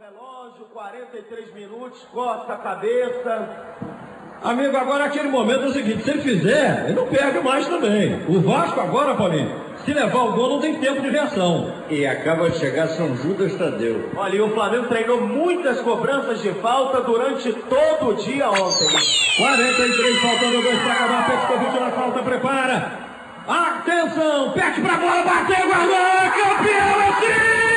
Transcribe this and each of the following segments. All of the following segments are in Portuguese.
relógio, 43 minutos, coça a cabeça. Amigo, agora aquele momento é o seguinte, se ele fizer, ele não perde mais também. O Vasco agora, Paulinho, se levar o gol não tem tempo de reação. E acaba de chegar São Judas Tadeu. Olha, e o Flamengo treinou muitas cobranças de falta durante todo o dia ontem. 43, faltando dois para acabar, Petkovic na falta, prepara. Atenção, pede pra bola, bateu, guardou, campeão, é tri!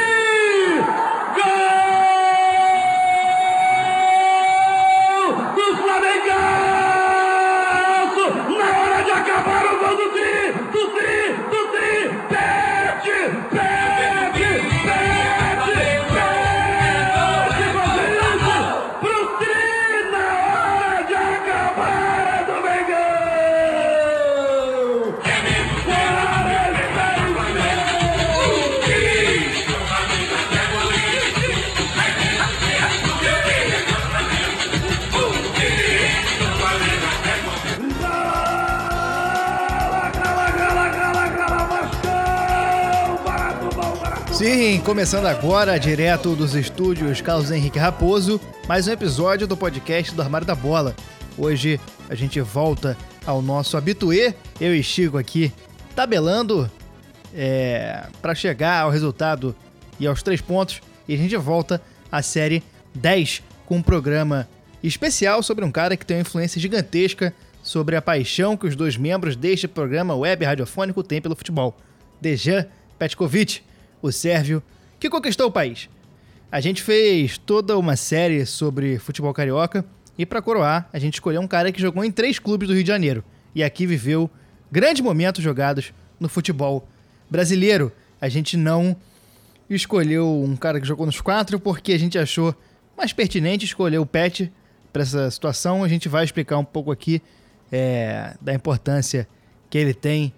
Começando agora, direto dos estúdios Carlos Henrique Raposo, mais um episódio do podcast do Armário da Bola. Hoje a gente volta ao nosso habituê, eu e Chico aqui, tabelando é, para chegar ao resultado e aos três pontos. E a gente volta à série 10 com um programa especial sobre um cara que tem uma influência gigantesca sobre a paixão que os dois membros deste programa web radiofônico têm pelo futebol. Dejan Petkovic o sérvio, que conquistou o país. A gente fez toda uma série sobre futebol carioca e para coroar, a gente escolheu um cara que jogou em três clubes do Rio de Janeiro e aqui viveu grandes momentos jogados no futebol brasileiro. A gente não escolheu um cara que jogou nos quatro porque a gente achou mais pertinente escolher o Pet para essa situação. A gente vai explicar um pouco aqui é, da importância que ele tem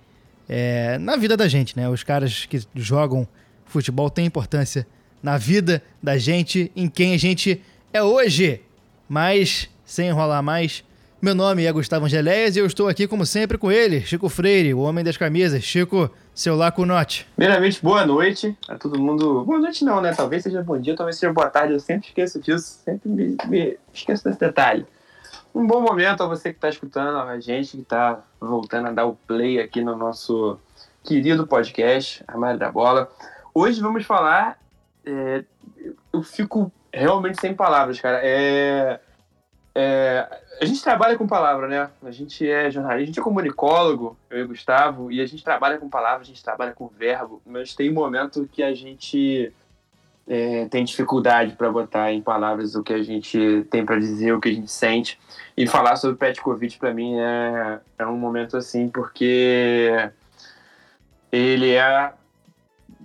é, na vida da gente, né? Os caras que jogam Futebol tem importância na vida da gente, em quem a gente é hoje. Mas, sem enrolar mais, meu nome é Gustavo Angeléias e eu estou aqui, como sempre, com ele, Chico Freire, o homem das camisas. Chico, seu Lacunote. Primeiramente, boa noite a todo mundo. Boa noite não, né? Talvez seja bom dia, talvez seja boa tarde. Eu sempre esqueço disso, sempre me, me esqueço desse detalhe. Um bom momento a você que está escutando, a gente que está voltando a dar o play aqui no nosso querido podcast, Armário da Bola. Hoje vamos falar. É, eu fico realmente sem palavras, cara. É, é, a gente trabalha com palavra, né? A gente é jornalista, a gente é comunicólogo, eu e o Gustavo, e a gente trabalha com palavra, a gente trabalha com verbo, mas tem um momento que a gente é, tem dificuldade para botar em palavras o que a gente tem para dizer, o que a gente sente. E falar sobre Petkovic para mim é, é um momento assim, porque ele é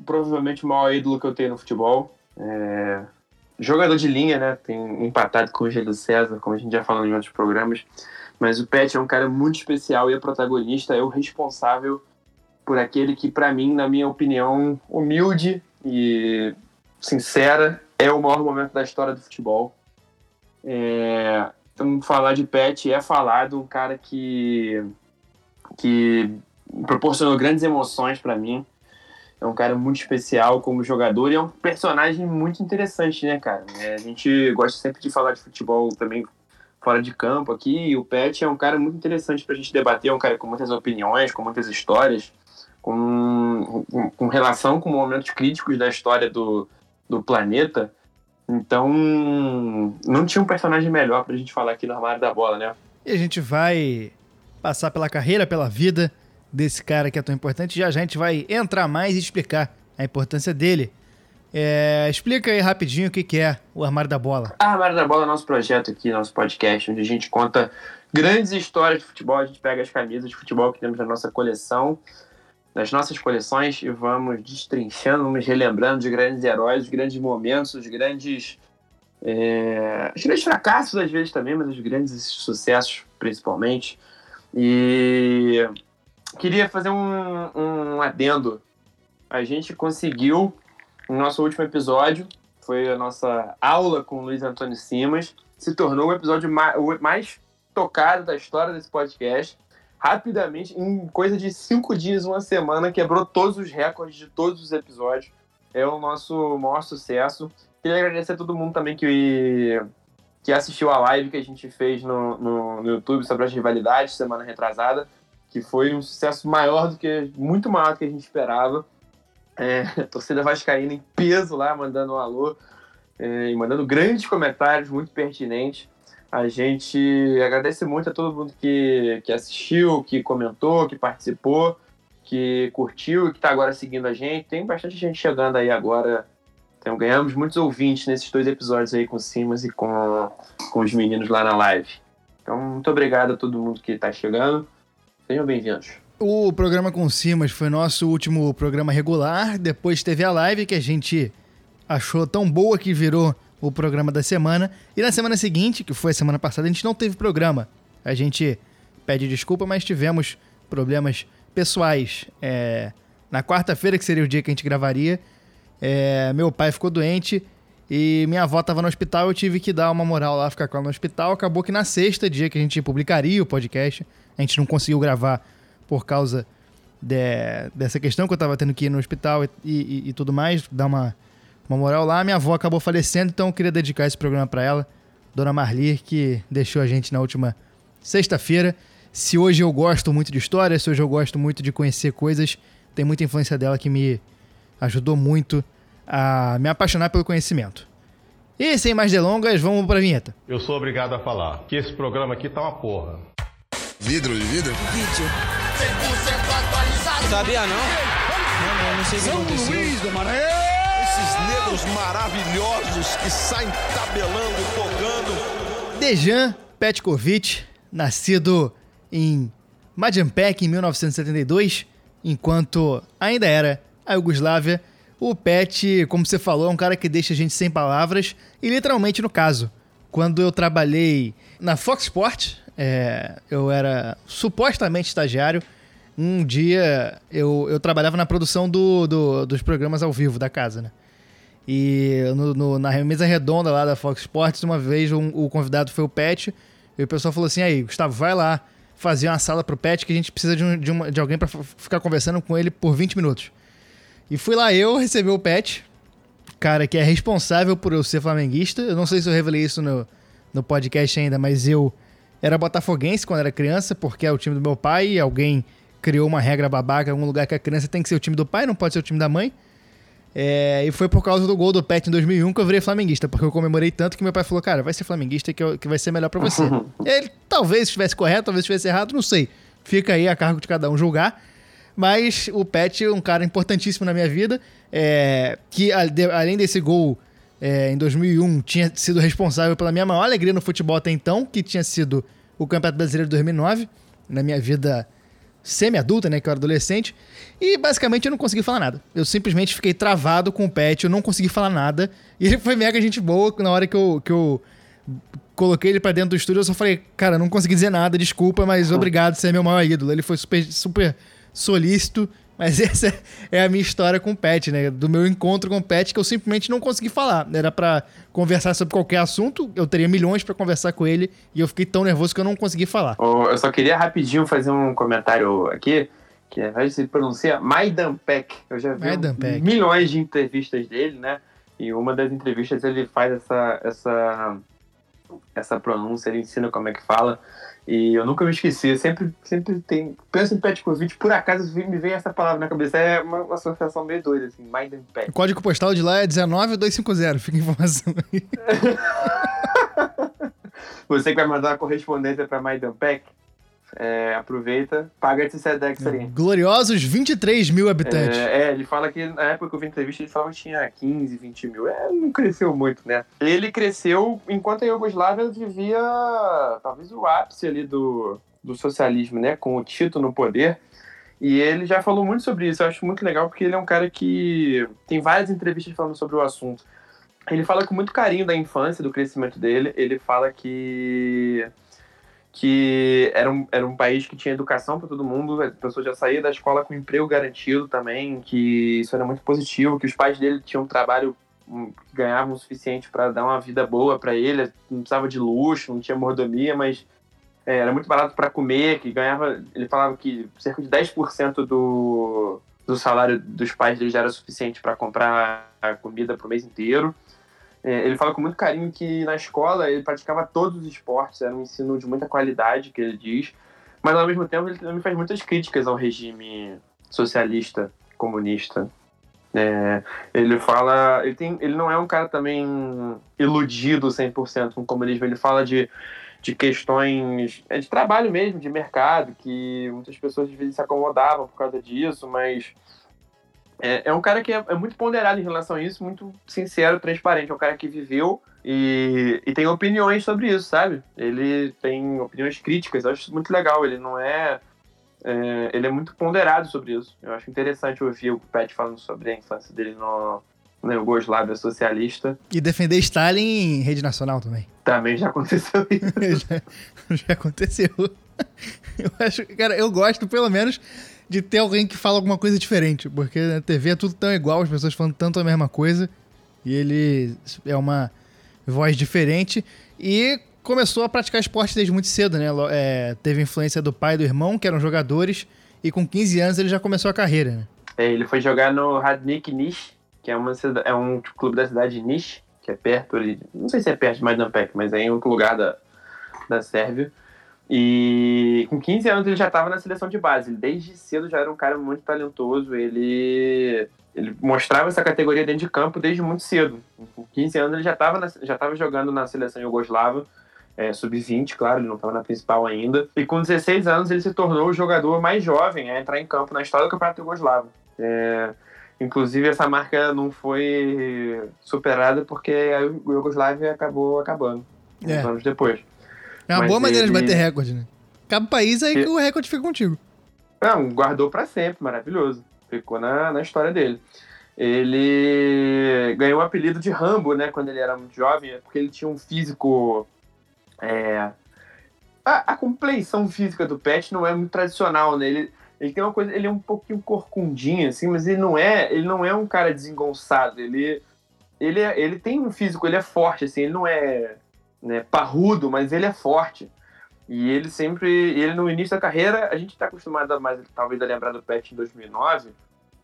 provavelmente o maior ídolo que eu tenho no futebol. É... Jogador de linha, né? Tem empatado com o Gelo César, como a gente já falou em outros programas. Mas o Pet é um cara muito especial e é protagonista, é o responsável por aquele que, para mim, na minha opinião, humilde e sincera, é o maior momento da história do futebol. É... Então, falar de Pet é falar de um cara que, que proporcionou grandes emoções para mim é um cara muito especial como jogador e é um personagem muito interessante, né, cara? É, a gente gosta sempre de falar de futebol também fora de campo aqui, e o Pet é um cara muito interessante pra gente debater, é um cara com muitas opiniões, com muitas histórias, com, com, relação com momentos críticos da história do, do planeta. Então, não tinha um personagem melhor pra gente falar aqui no armário da bola, né? E a gente vai passar pela carreira, pela vida, desse cara que é tão importante. Já já a gente vai entrar mais e explicar a importância dele. É, explica aí rapidinho o que, que é o Armário da Bola. A Armário da Bola é nosso projeto aqui, nosso podcast, onde a gente conta grandes histórias de futebol. A gente pega as camisas de futebol que temos na nossa coleção, nas nossas coleções, e vamos destrinchando, vamos relembrando de grandes heróis, grandes momentos, os grandes. É, os grandes fracassos às vezes também, mas os grandes sucessos principalmente. E queria fazer um, um adendo. A gente conseguiu, no nosso último episódio, foi a nossa aula com o Luiz Antônio Simas, se tornou o episódio mais, tocado da história desse podcast. Rapidamente, em coisa de cinco dias, uma semana, quebrou todos os recordes de todos os episódios. É o nosso maior sucesso. Queria agradecer a todo mundo também que, que assistiu a live que a gente fez no, no, no YouTube sobre as rivalidades semana retrasada, que foi um sucesso maior do que, muito maior do que a gente esperava. É, torcida vascaína em peso lá, mandando um alô é, e mandando grandes comentários, muito pertinentes. A gente agradece muito a todo mundo que, que assistiu, que comentou, que participou, que curtiu e que está agora seguindo a gente. Tem bastante gente chegando aí agora. Então, ganhamos muitos ouvintes nesses dois episódios aí com o Simas e com, com os meninos lá na live. Então, muito obrigado a todo mundo que está chegando. Sejam bem-vindos. O programa com Simas foi nosso último programa regular. Depois teve a live que a gente achou tão boa que virou o programa da semana. E na semana seguinte, que foi a semana passada, a gente não teve programa. A gente pede desculpa, mas tivemos problemas pessoais. É, na quarta-feira, que seria o dia que a gente gravaria, é, meu pai ficou doente e minha avó estava no hospital. Eu tive que dar uma moral lá, ficar com ela no hospital. Acabou que na sexta, dia que a gente publicaria o podcast, a gente não conseguiu gravar por causa de, dessa questão que eu estava tendo que ir no hospital e, e, e tudo mais, dar uma uma moral lá. Minha avó acabou falecendo, então eu queria dedicar esse programa para ela, Dona Marli, que deixou a gente na última sexta-feira. Se hoje eu gosto muito de história, se hoje eu gosto muito de conhecer coisas, tem muita influência dela que me ajudou muito a me apaixonar pelo conhecimento. E sem mais delongas, vamos pra vinheta. Eu sou obrigado a falar que esse programa aqui tá uma porra. Vidro de vidro? Vídeo. 100% atualizado. Sabia não? Não, não, não sei o que aconteceu. Luís do Maranhão esses negros maravilhosos que saem tabelando, tocando. Dejan Petkovic, nascido em Majapek em 1972, enquanto ainda era a Iugoslávia. O Pet, como você falou, é um cara que deixa a gente sem palavras, e literalmente no caso. Quando eu trabalhei na Fox Sport, é, eu era supostamente estagiário. Um dia eu, eu trabalhava na produção do, do, dos programas ao vivo da casa, né? E no, no, na mesa redonda lá da Fox Sports, uma vez um, o convidado foi o Pet, e o pessoal falou assim: aí, Gustavo, vai lá fazer uma sala pro Pet que a gente precisa de, um, de, uma, de alguém para ficar conversando com ele por 20 minutos. E fui lá eu receber o Pet, cara que é responsável por eu ser flamenguista. Eu não sei se eu revelei isso no, no podcast ainda, mas eu era botafoguense quando era criança, porque é o time do meu pai e alguém criou uma regra babaca em algum lugar que a criança tem que ser o time do pai, não pode ser o time da mãe. É, e foi por causa do gol do Pet em 2001 que eu virei flamenguista, porque eu comemorei tanto que meu pai falou, cara, vai ser flamenguista que, eu, que vai ser melhor para você. ele talvez estivesse correto, talvez estivesse errado, não sei. Fica aí a cargo de cada um julgar. Mas o Pet é um cara importantíssimo na minha vida, é, que além desse gol é, em 2001, tinha sido responsável pela minha maior alegria no futebol até então, que tinha sido o Campeonato Brasileiro de 2009, na minha vida semi-adulta, né, que eu era adolescente, e basicamente eu não consegui falar nada. Eu simplesmente fiquei travado com o pet, eu não consegui falar nada, e ele foi mega gente boa na hora que eu, que eu coloquei ele para dentro do estúdio, eu só falei, cara, não consegui dizer nada, desculpa, mas obrigado, você é meu maior ídolo. Ele foi super, super solícito mas essa é a minha história com o Pet, né? Do meu encontro com o Pet que eu simplesmente não consegui falar. Era para conversar sobre qualquer assunto, eu teria milhões para conversar com ele e eu fiquei tão nervoso que eu não consegui falar. Eu só queria rapidinho fazer um comentário aqui, que a gente se pronuncia Maidan Peck. Eu já vi milhões de entrevistas dele, né? E uma das entrevistas ele faz essa essa essa pronúncia, ele ensina como é que fala. E eu nunca me esqueci, eu sempre, sempre tem. Penso em Petkovic, por acaso me vem essa palavra na cabeça. É uma, uma associação meio doida, assim, Mind and Pet. O código postal de lá é 19250, fica a informação aí. Você que vai mandar uma correspondência para Mind Pack, é, aproveita, paga esse Sedex aí. Gloriosos 23 mil habitantes. É, é, ele fala que na época que eu vi entrevista, ele falava que tinha 15, 20 mil. É, não cresceu muito, né? Ele cresceu enquanto a Iugoslávia vivia talvez o ápice ali do, do socialismo, né? Com o Tito no poder. E ele já falou muito sobre isso. Eu acho muito legal porque ele é um cara que tem várias entrevistas falando sobre o assunto. Ele fala com muito carinho da infância, do crescimento dele. Ele fala que que era um, era um país que tinha educação para todo mundo, a pessoa já saía da escola com emprego garantido também, que isso era muito positivo, que os pais dele tinham um trabalho hum, ganhavam o suficiente para dar uma vida boa para ele, não precisava de luxo, não tinha mordomia, mas é, era muito barato para comer, que ganhava, ele falava que cerca de 10% do, do salário dos pais dele já era suficiente para comprar comida para o mês inteiro. É, ele fala com muito carinho que na escola ele praticava todos os esportes, era um ensino de muita qualidade, que ele diz, mas ao mesmo tempo ele também faz muitas críticas ao regime socialista, comunista. É, ele fala, ele, tem, ele não é um cara também iludido 100% com o comunismo, ele fala de, de questões é, de trabalho mesmo, de mercado, que muitas pessoas às vezes se acomodavam por causa disso, mas é, é um cara que é, é, muito ponderado em relação a isso, muito sincero, transparente. É um cara que viveu e, e tem opiniões sobre isso, sabe? Ele tem opiniões críticas, eu acho isso muito legal. Ele não é, é, Ele é muito ponderado sobre isso. Eu acho interessante ouvir o Pet falando sobre a infância dele no, na Yugoslávia socialista. E defender Stalin em rede nacional também. Também já aconteceu isso. já, já aconteceu. Eu acho, cara, eu gosto pelo menos de ter alguém que fala alguma coisa diferente, porque na TV é tudo tão igual, as pessoas falando tanto a mesma coisa, e ele é uma voz diferente e começou a praticar esporte desde muito cedo, né? É, teve influência do pai e do irmão, que eram jogadores, e com 15 anos ele já começou a carreira, né? É, ele foi jogar no Radnik Niš, que é, uma, é um clube da cidade de Niš, que é perto ali, não sei se é perto de Majdampek, mas é em outro lugar da, da Sérvia. E com 15 anos ele já estava na seleção de base. Ele desde cedo já era um cara muito talentoso. Ele, ele mostrava essa categoria dentro de campo desde muito cedo. Com 15 anos ele já estava já tava jogando na seleção Yugoslava, é, sub-20, claro, ele não estava na principal ainda. E com 16 anos ele se tornou o jogador mais jovem a entrar em campo na história do Campeonato Yugoslavo. É, inclusive essa marca não foi superada porque a Yugoslávia acabou acabando é. anos depois. É uma Mas boa maneira ele... de bater recorde, né? Cada país aí que o recorde fica contigo. Não, guardou para sempre, maravilhoso. Ficou na, na história dele. Ele ganhou o apelido de Rambo, né, quando ele era muito jovem, porque ele tinha um físico. É... A, a compleição física do Pet não é muito tradicional, né? Ele, ele tem uma coisa, ele é um pouquinho corcundinho, assim, mas ele não é, ele não é um cara desengonçado. Ele, ele, é, ele tem um físico, ele é forte, assim, ele não é né, parrudo, mas ele é forte. E ele sempre, ele no início da carreira, a gente está acostumado mais, talvez, a lembrar do Pet em 2009,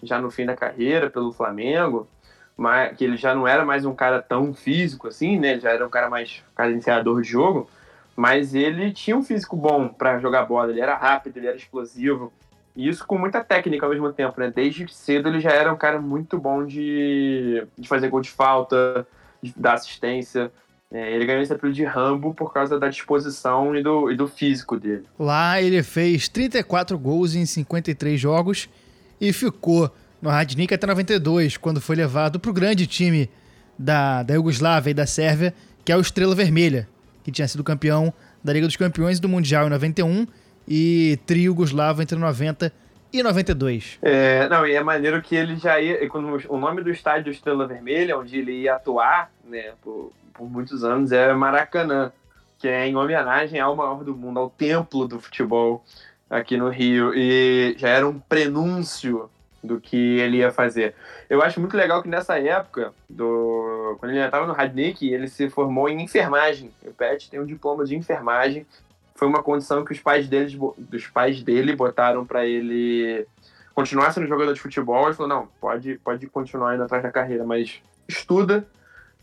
já no fim da carreira, pelo Flamengo, mas que ele já não era mais um cara tão físico assim, né? Ele já era um cara mais cadenciador de jogo, mas ele tinha um físico bom para jogar bola, ele era rápido, ele era explosivo. E isso com muita técnica ao mesmo tempo, né? Desde cedo ele já era um cara muito bom de, de fazer gol de falta, de dar assistência. É, ele ganhou esse apelido de Rambo por causa da disposição e do, e do físico dele. Lá ele fez 34 gols em 53 jogos e ficou no Radnik até 92, quando foi levado para o grande time da, da Iugoslávia e da Sérvia, que é o Estrela Vermelha, que tinha sido campeão da Liga dos Campeões do Mundial em 91 e trio Yugoslavo entre 90 e 92. É, não, e é maneiro que ele já ia. O nome do estádio Estrela Vermelha, onde ele ia atuar, né, por, por muitos anos é Maracanã, que é em homenagem ao maior do mundo, ao templo do futebol aqui no Rio. E já era um prenúncio do que ele ia fazer. Eu acho muito legal que nessa época, do, quando ele já estava no Radnik, ele se formou em enfermagem. O Pet tem um diploma de enfermagem. Foi uma condição que os pais, deles, dos pais dele botaram para ele continuar sendo jogador de futebol. Ele falou: não, pode, pode continuar indo atrás da carreira, mas estuda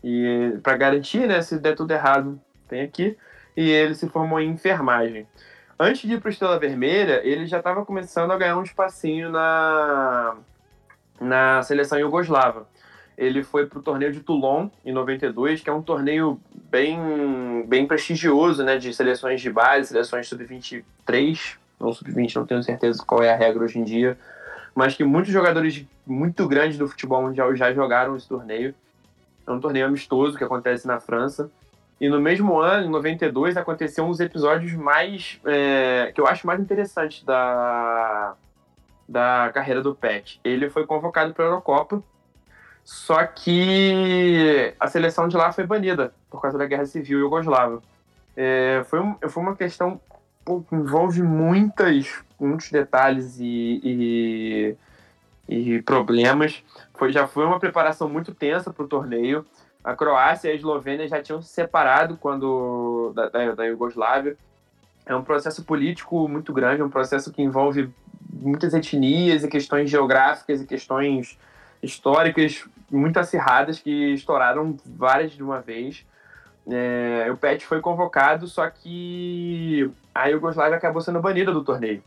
e para garantir, né, se der tudo errado, tem aqui. E ele se formou em enfermagem. Antes de ir para Estrela Vermelha, ele já estava começando a ganhar um espacinho na, na seleção iugoslava. Ele foi para o torneio de Toulon, em 92, que é um torneio bem, bem prestigioso, né, de seleções de base, seleções sub-23, não sub-20, não tenho certeza qual é a regra hoje em dia, mas que muitos jogadores muito grandes do futebol mundial já jogaram esse torneio. É um torneio amistoso que acontece na França. E no mesmo ano, em 92, aconteceu um dos episódios mais. É, que eu acho mais interessantes da, da carreira do Pet. Ele foi convocado para a Eurocopa, só que a seleção de lá foi banida por causa da Guerra Civil Yugoslava. É, foi, um, foi uma questão que envolve muitas, muitos detalhes e, e e problemas. Foi, já foi uma preparação muito tensa para o torneio. A Croácia e a Eslovênia já tinham se separado quando da, da, da Iugoslávia. É um processo político muito grande, é um processo que envolve muitas etnias e questões geográficas e questões históricas muito acirradas que estouraram várias de uma vez. É, o Pet foi convocado, só que a Iugoslávia acabou sendo banida do torneio.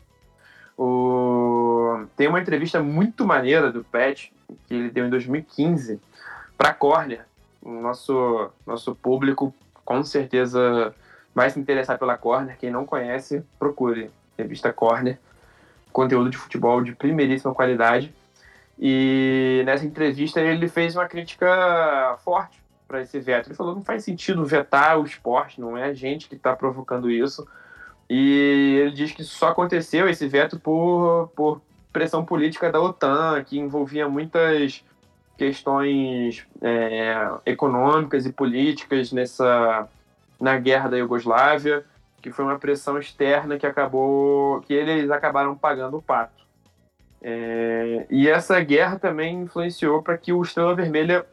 O... Tem uma entrevista muito maneira do Pet, que ele deu em 2015, para Corner. O nosso, nosso público com certeza vai se interessar pela Corner. Quem não conhece, procure. Revista Corner. Conteúdo de futebol de primeiríssima qualidade. E nessa entrevista ele fez uma crítica forte para esse veto. Ele falou não faz sentido vetar o esporte, não é a gente que está provocando isso. E ele diz que só aconteceu esse veto por, por pressão política da OTAN, que envolvia muitas questões é, econômicas e políticas nessa na guerra da Iugoslávia, que foi uma pressão externa que acabou que eles acabaram pagando o pato. É, e essa guerra também influenciou para que o Estrela Vermelha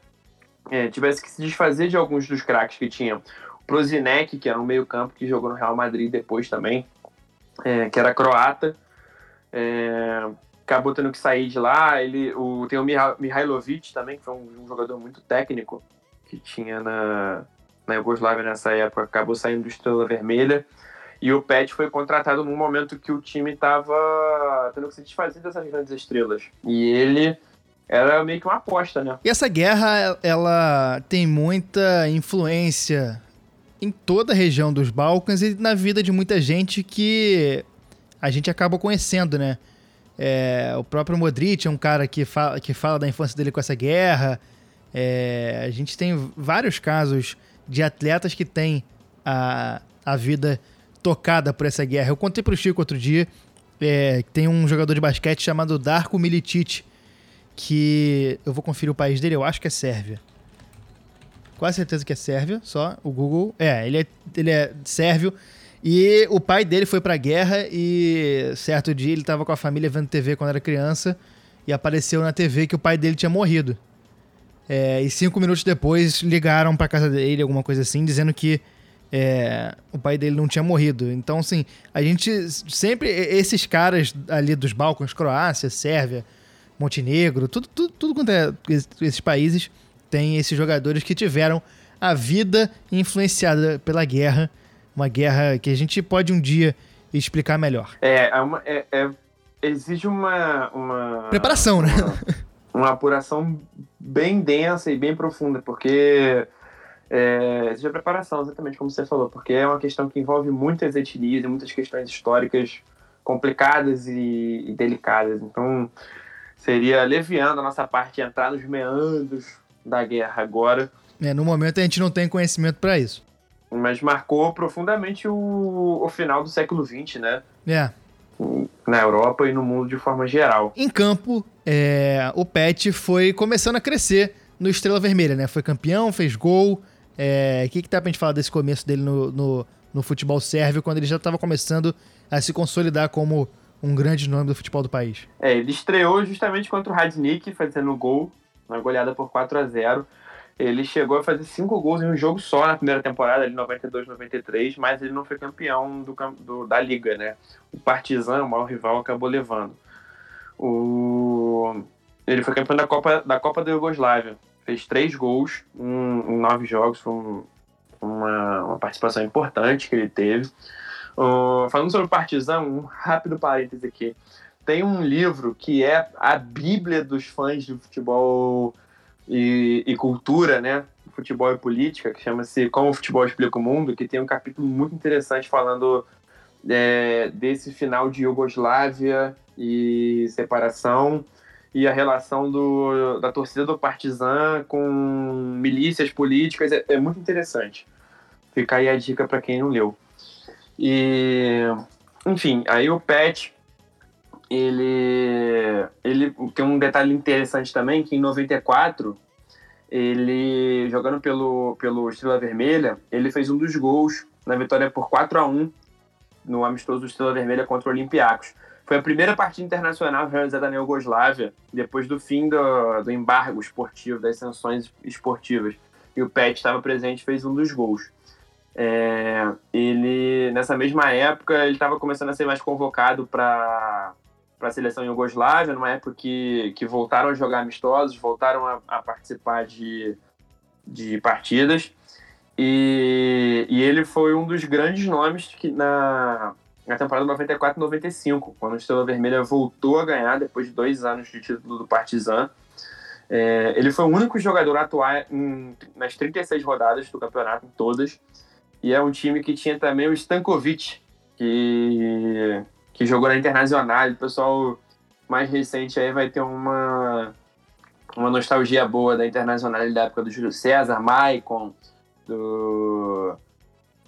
é, tivesse que se desfazer de alguns dos craques que tinham. Prozinec, que era um meio-campo que jogou no Real Madrid depois também, é, que era croata, é, acabou tendo que sair de lá. Ele, o, tem o Mihailovic também, que foi um, um, jogador muito técnico que tinha na, na Yugoslávia nessa época, acabou saindo do Estrela Vermelha. E o Pet foi contratado num momento que o time estava tendo que se desfazer dessas grandes estrelas. E ele era meio que uma aposta, né? E essa guerra, ela tem muita influência em toda a região dos Balcãs e na vida de muita gente que a gente acaba conhecendo, né? É, o próprio Modric é um cara que fala, que fala da infância dele com essa guerra. É, a gente tem vários casos de atletas que têm a, a vida tocada por essa guerra. Eu contei pro Chico outro dia é, tem um jogador de basquete chamado Darko Milicic, que eu vou conferir o país dele, eu acho que é Sérvia. Quase certeza que é Sérvia, só o Google. É, ele é, ele é sérvio. E o pai dele foi pra guerra e certo dia ele tava com a família vendo TV quando era criança e apareceu na TV que o pai dele tinha morrido. É, e cinco minutos depois ligaram pra casa dele, alguma coisa assim, dizendo que é, o pai dele não tinha morrido. Então, assim, a gente sempre. Esses caras ali dos Balcãs, Croácia, Sérvia, Montenegro, tudo, tudo, tudo quanto é esses países, tem esses jogadores que tiveram a vida influenciada pela guerra. Uma guerra que a gente pode um dia explicar melhor. É, é, uma, é, é exige uma, uma. Preparação, né? uma? Uma apuração bem densa e bem profunda, porque. É, exige a preparação, exatamente como você falou, porque é uma questão que envolve muitas etnias e muitas questões históricas complicadas e, e delicadas. Então, seria leviando a nossa parte entrar nos meandros da guerra agora. É, no momento a gente não tem conhecimento para isso. Mas marcou profundamente o, o final do século XX, né? É. Na Europa e no mundo de forma geral. Em campo, é, o Pet foi começando a crescer no Estrela Vermelha, né? Foi campeão, fez gol. É, o que, que dá pra gente falar desse começo dele no, no, no futebol sérvio, quando ele já estava começando a se consolidar como um grande nome do futebol do país. É, ele estreou justamente contra o Radnik, fazendo gol, uma goleada por 4 a 0 Ele chegou a fazer cinco gols em um jogo só na primeira temporada, ali 92, 93, mas ele não foi campeão do, do, da liga, né? O Partizan, o maior rival, acabou levando. O... Ele foi campeão da Copa da, Copa da Iugoslávia. Fez três gols em, em nove jogos, foi um, uma, uma participação importante que ele teve. Uh, falando sobre o Partizan, um rápido parêntese aqui. Tem um livro que é a bíblia dos fãs de futebol e, e cultura, né? Futebol e política, que chama-se Como o Futebol Explica o Mundo, que tem um capítulo muito interessante falando é, desse final de Iugoslávia e separação e a relação do, da torcida do Partizan com milícias políticas é, é muito interessante. Fica aí a dica para quem não leu. E, enfim, aí o Pet, ele, ele tem um detalhe interessante também, que em 94, ele, jogando pelo, pelo Estrela Vermelha, ele fez um dos gols na vitória por 4 a 1 no amistoso Estrela Vermelha contra o Olympiacos. Foi a primeira partida internacional realizada na Iugoslávia, depois do fim do, do embargo esportivo, das sanções esportivas. E o Pet estava presente e fez um dos gols. É, ele, nessa mesma época, ele estava começando a ser mais convocado para para a seleção Iugoslávia, numa época que, que voltaram a jogar amistosos, voltaram a, a participar de, de partidas. E, e ele foi um dos grandes nomes que na, na temporada 94 95, quando o Estrela Vermelha voltou a ganhar depois de dois anos de título do Partizan. É, ele foi o único jogador a atuar em, nas 36 rodadas do campeonato, em todas. E é um time que tinha também o Stankovic, que, que jogou na Internacional. O pessoal mais recente aí vai ter uma, uma nostalgia boa da Internacional da época do Júlio César, Maicon, do,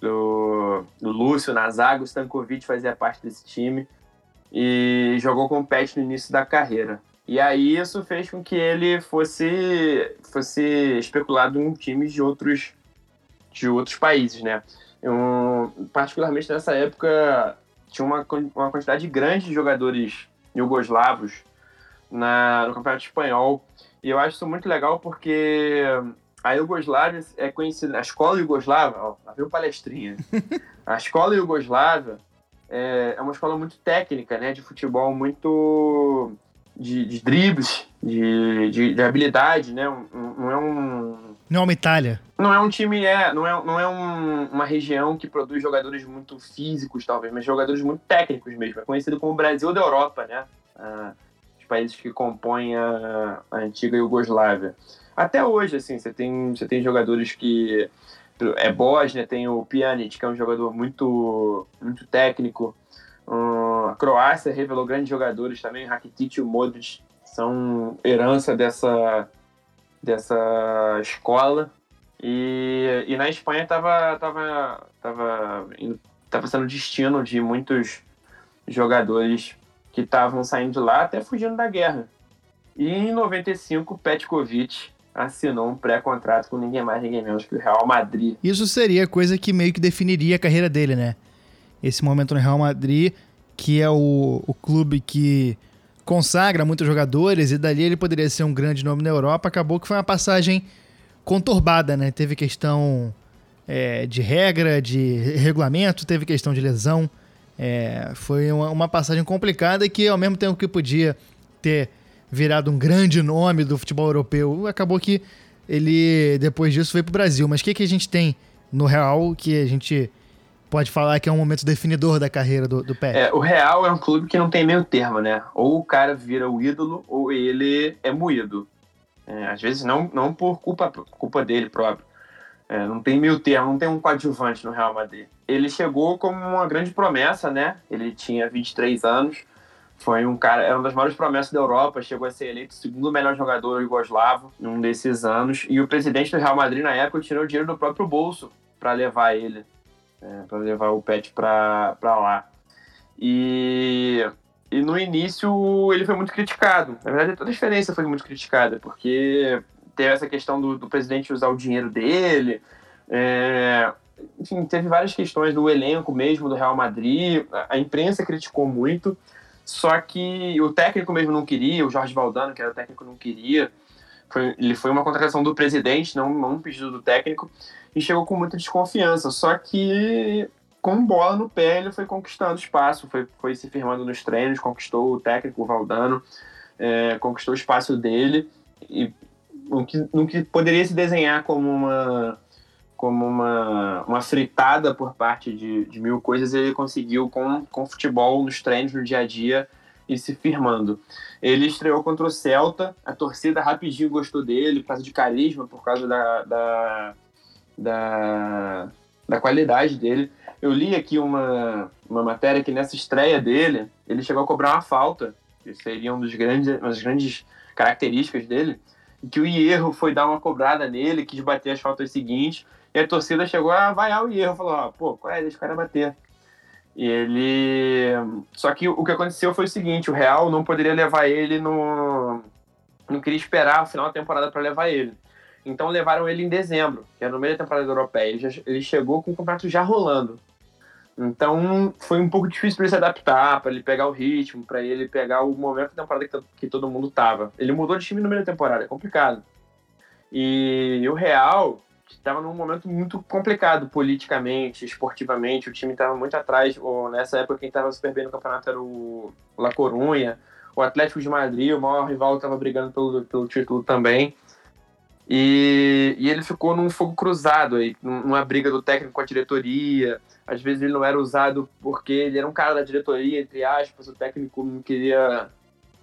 do, do Lúcio na zaga. O Stankovic fazia parte desse time e jogou com o Pet no início da carreira. E aí isso fez com que ele fosse, fosse especulado em times de outros, de outros países, né? Eu, particularmente nessa época tinha uma, uma quantidade grande de jogadores jugoslavos na, no Campeonato Espanhol. E eu acho isso muito legal porque a Iugoslávia é conhecida, a escola Iugoslava, ó, lá veio palestrinha. a escola Iugoslava é, é uma escola muito técnica, né, de futebol muito de, de dribles, de, de, de, habilidade, né, não é um não é uma Itália. Não é um time, é, não é, não é um, uma região que produz jogadores muito físicos, talvez, mas jogadores muito técnicos mesmo. É conhecido como o Brasil da Europa, né? Ah, os países que compõem a, a antiga Iugoslávia até hoje, assim, você tem, você tem jogadores que. É Bosnia, tem o Pjanic, que é um jogador muito, muito técnico. Uh, a Croácia revelou grandes jogadores também, Rakitic e o Modric são herança dessa, dessa escola. E, e na Espanha estava tava, tava, tava sendo destino de muitos jogadores que estavam saindo de lá até fugindo da guerra. E em 95, Petkovic assinou um pré-contrato com ninguém mais, ninguém menos que o Real Madrid. Isso seria coisa que meio que definiria a carreira dele, né? Esse momento no Real Madrid, que é o, o clube que consagra muitos jogadores e dali ele poderia ser um grande nome na Europa, acabou que foi uma passagem conturbada, né? Teve questão é, de regra, de regulamento, teve questão de lesão. É, foi uma, uma passagem complicada que, ao mesmo tempo que podia ter virado um grande nome do futebol europeu. Acabou que ele, depois disso, veio para o Brasil. Mas o que, que a gente tem no Real que a gente pode falar que é um momento definidor da carreira do, do Pé? É, o Real é um clube que não tem meio termo, né? Ou o cara vira o ídolo, ou ele é moído. É, às vezes não, não por culpa, culpa dele próprio. É, não tem meio termo, não tem um coadjuvante no Real Madrid. Ele chegou como uma grande promessa, né? Ele tinha 23 anos, foi um cara, era uma das maiores promessas da Europa, chegou a ser eleito o segundo melhor jogador jugoslavo em um desses anos. E o presidente do Real Madrid na época tirou o dinheiro do próprio bolso para levar ele, é, para levar o Pet para lá. E, e no início ele foi muito criticado. Na verdade, toda a experiência foi muito criticada, porque teve essa questão do, do presidente usar o dinheiro dele. É, enfim, teve várias questões do elenco mesmo do Real Madrid. A imprensa criticou muito. Só que o técnico mesmo não queria, o Jorge Valdano, que era o técnico, não queria. Foi, ele foi uma contratação do presidente, não, não um pedido do técnico, e chegou com muita desconfiança. Só que com bola no pé, ele foi conquistando espaço, foi, foi se firmando nos treinos, conquistou o técnico, o Valdano, é, conquistou o espaço dele, e o que, no que poderia se desenhar como uma como uma, uma fritada por parte de, de mil coisas, ele conseguiu com, com futebol nos treinos, no dia a dia, e se firmando. Ele estreou contra o Celta, a torcida rapidinho gostou dele, por causa de carisma, por causa da, da, da, da qualidade dele. Eu li aqui uma, uma matéria que nessa estreia dele, ele chegou a cobrar uma falta, que seria um dos grandes, uma das grandes características dele, que o Hierro foi dar uma cobrada nele, quis bater as faltas seguintes, e a torcida chegou a vaiar o erro, falou, ó, pô, qual é, deixa o cara bater. E ele. Só que o que aconteceu foi o seguinte: o Real não poderia levar ele no. Não queria esperar o final da temporada para levar ele. Então levaram ele em dezembro, que era no meio da temporada europeia. Ele, chegou com o campeonato já rolando. Então foi um pouco difícil para ele se adaptar, para ele pegar o ritmo, para ele pegar o momento da temporada que, que todo mundo tava. Ele mudou de time no meio da temporada, é complicado. E o Real estava num momento muito complicado politicamente, esportivamente. O time estava muito atrás. Ou, nessa época, quem estava super bem no campeonato era o La Corunha. O Atlético de Madrid, o maior rival, estava brigando pelo, pelo título também. E, e, ele ficou num fogo cruzado aí, numa briga do técnico com a diretoria. Às vezes ele não era usado porque ele era um cara da diretoria, entre aspas, o técnico não queria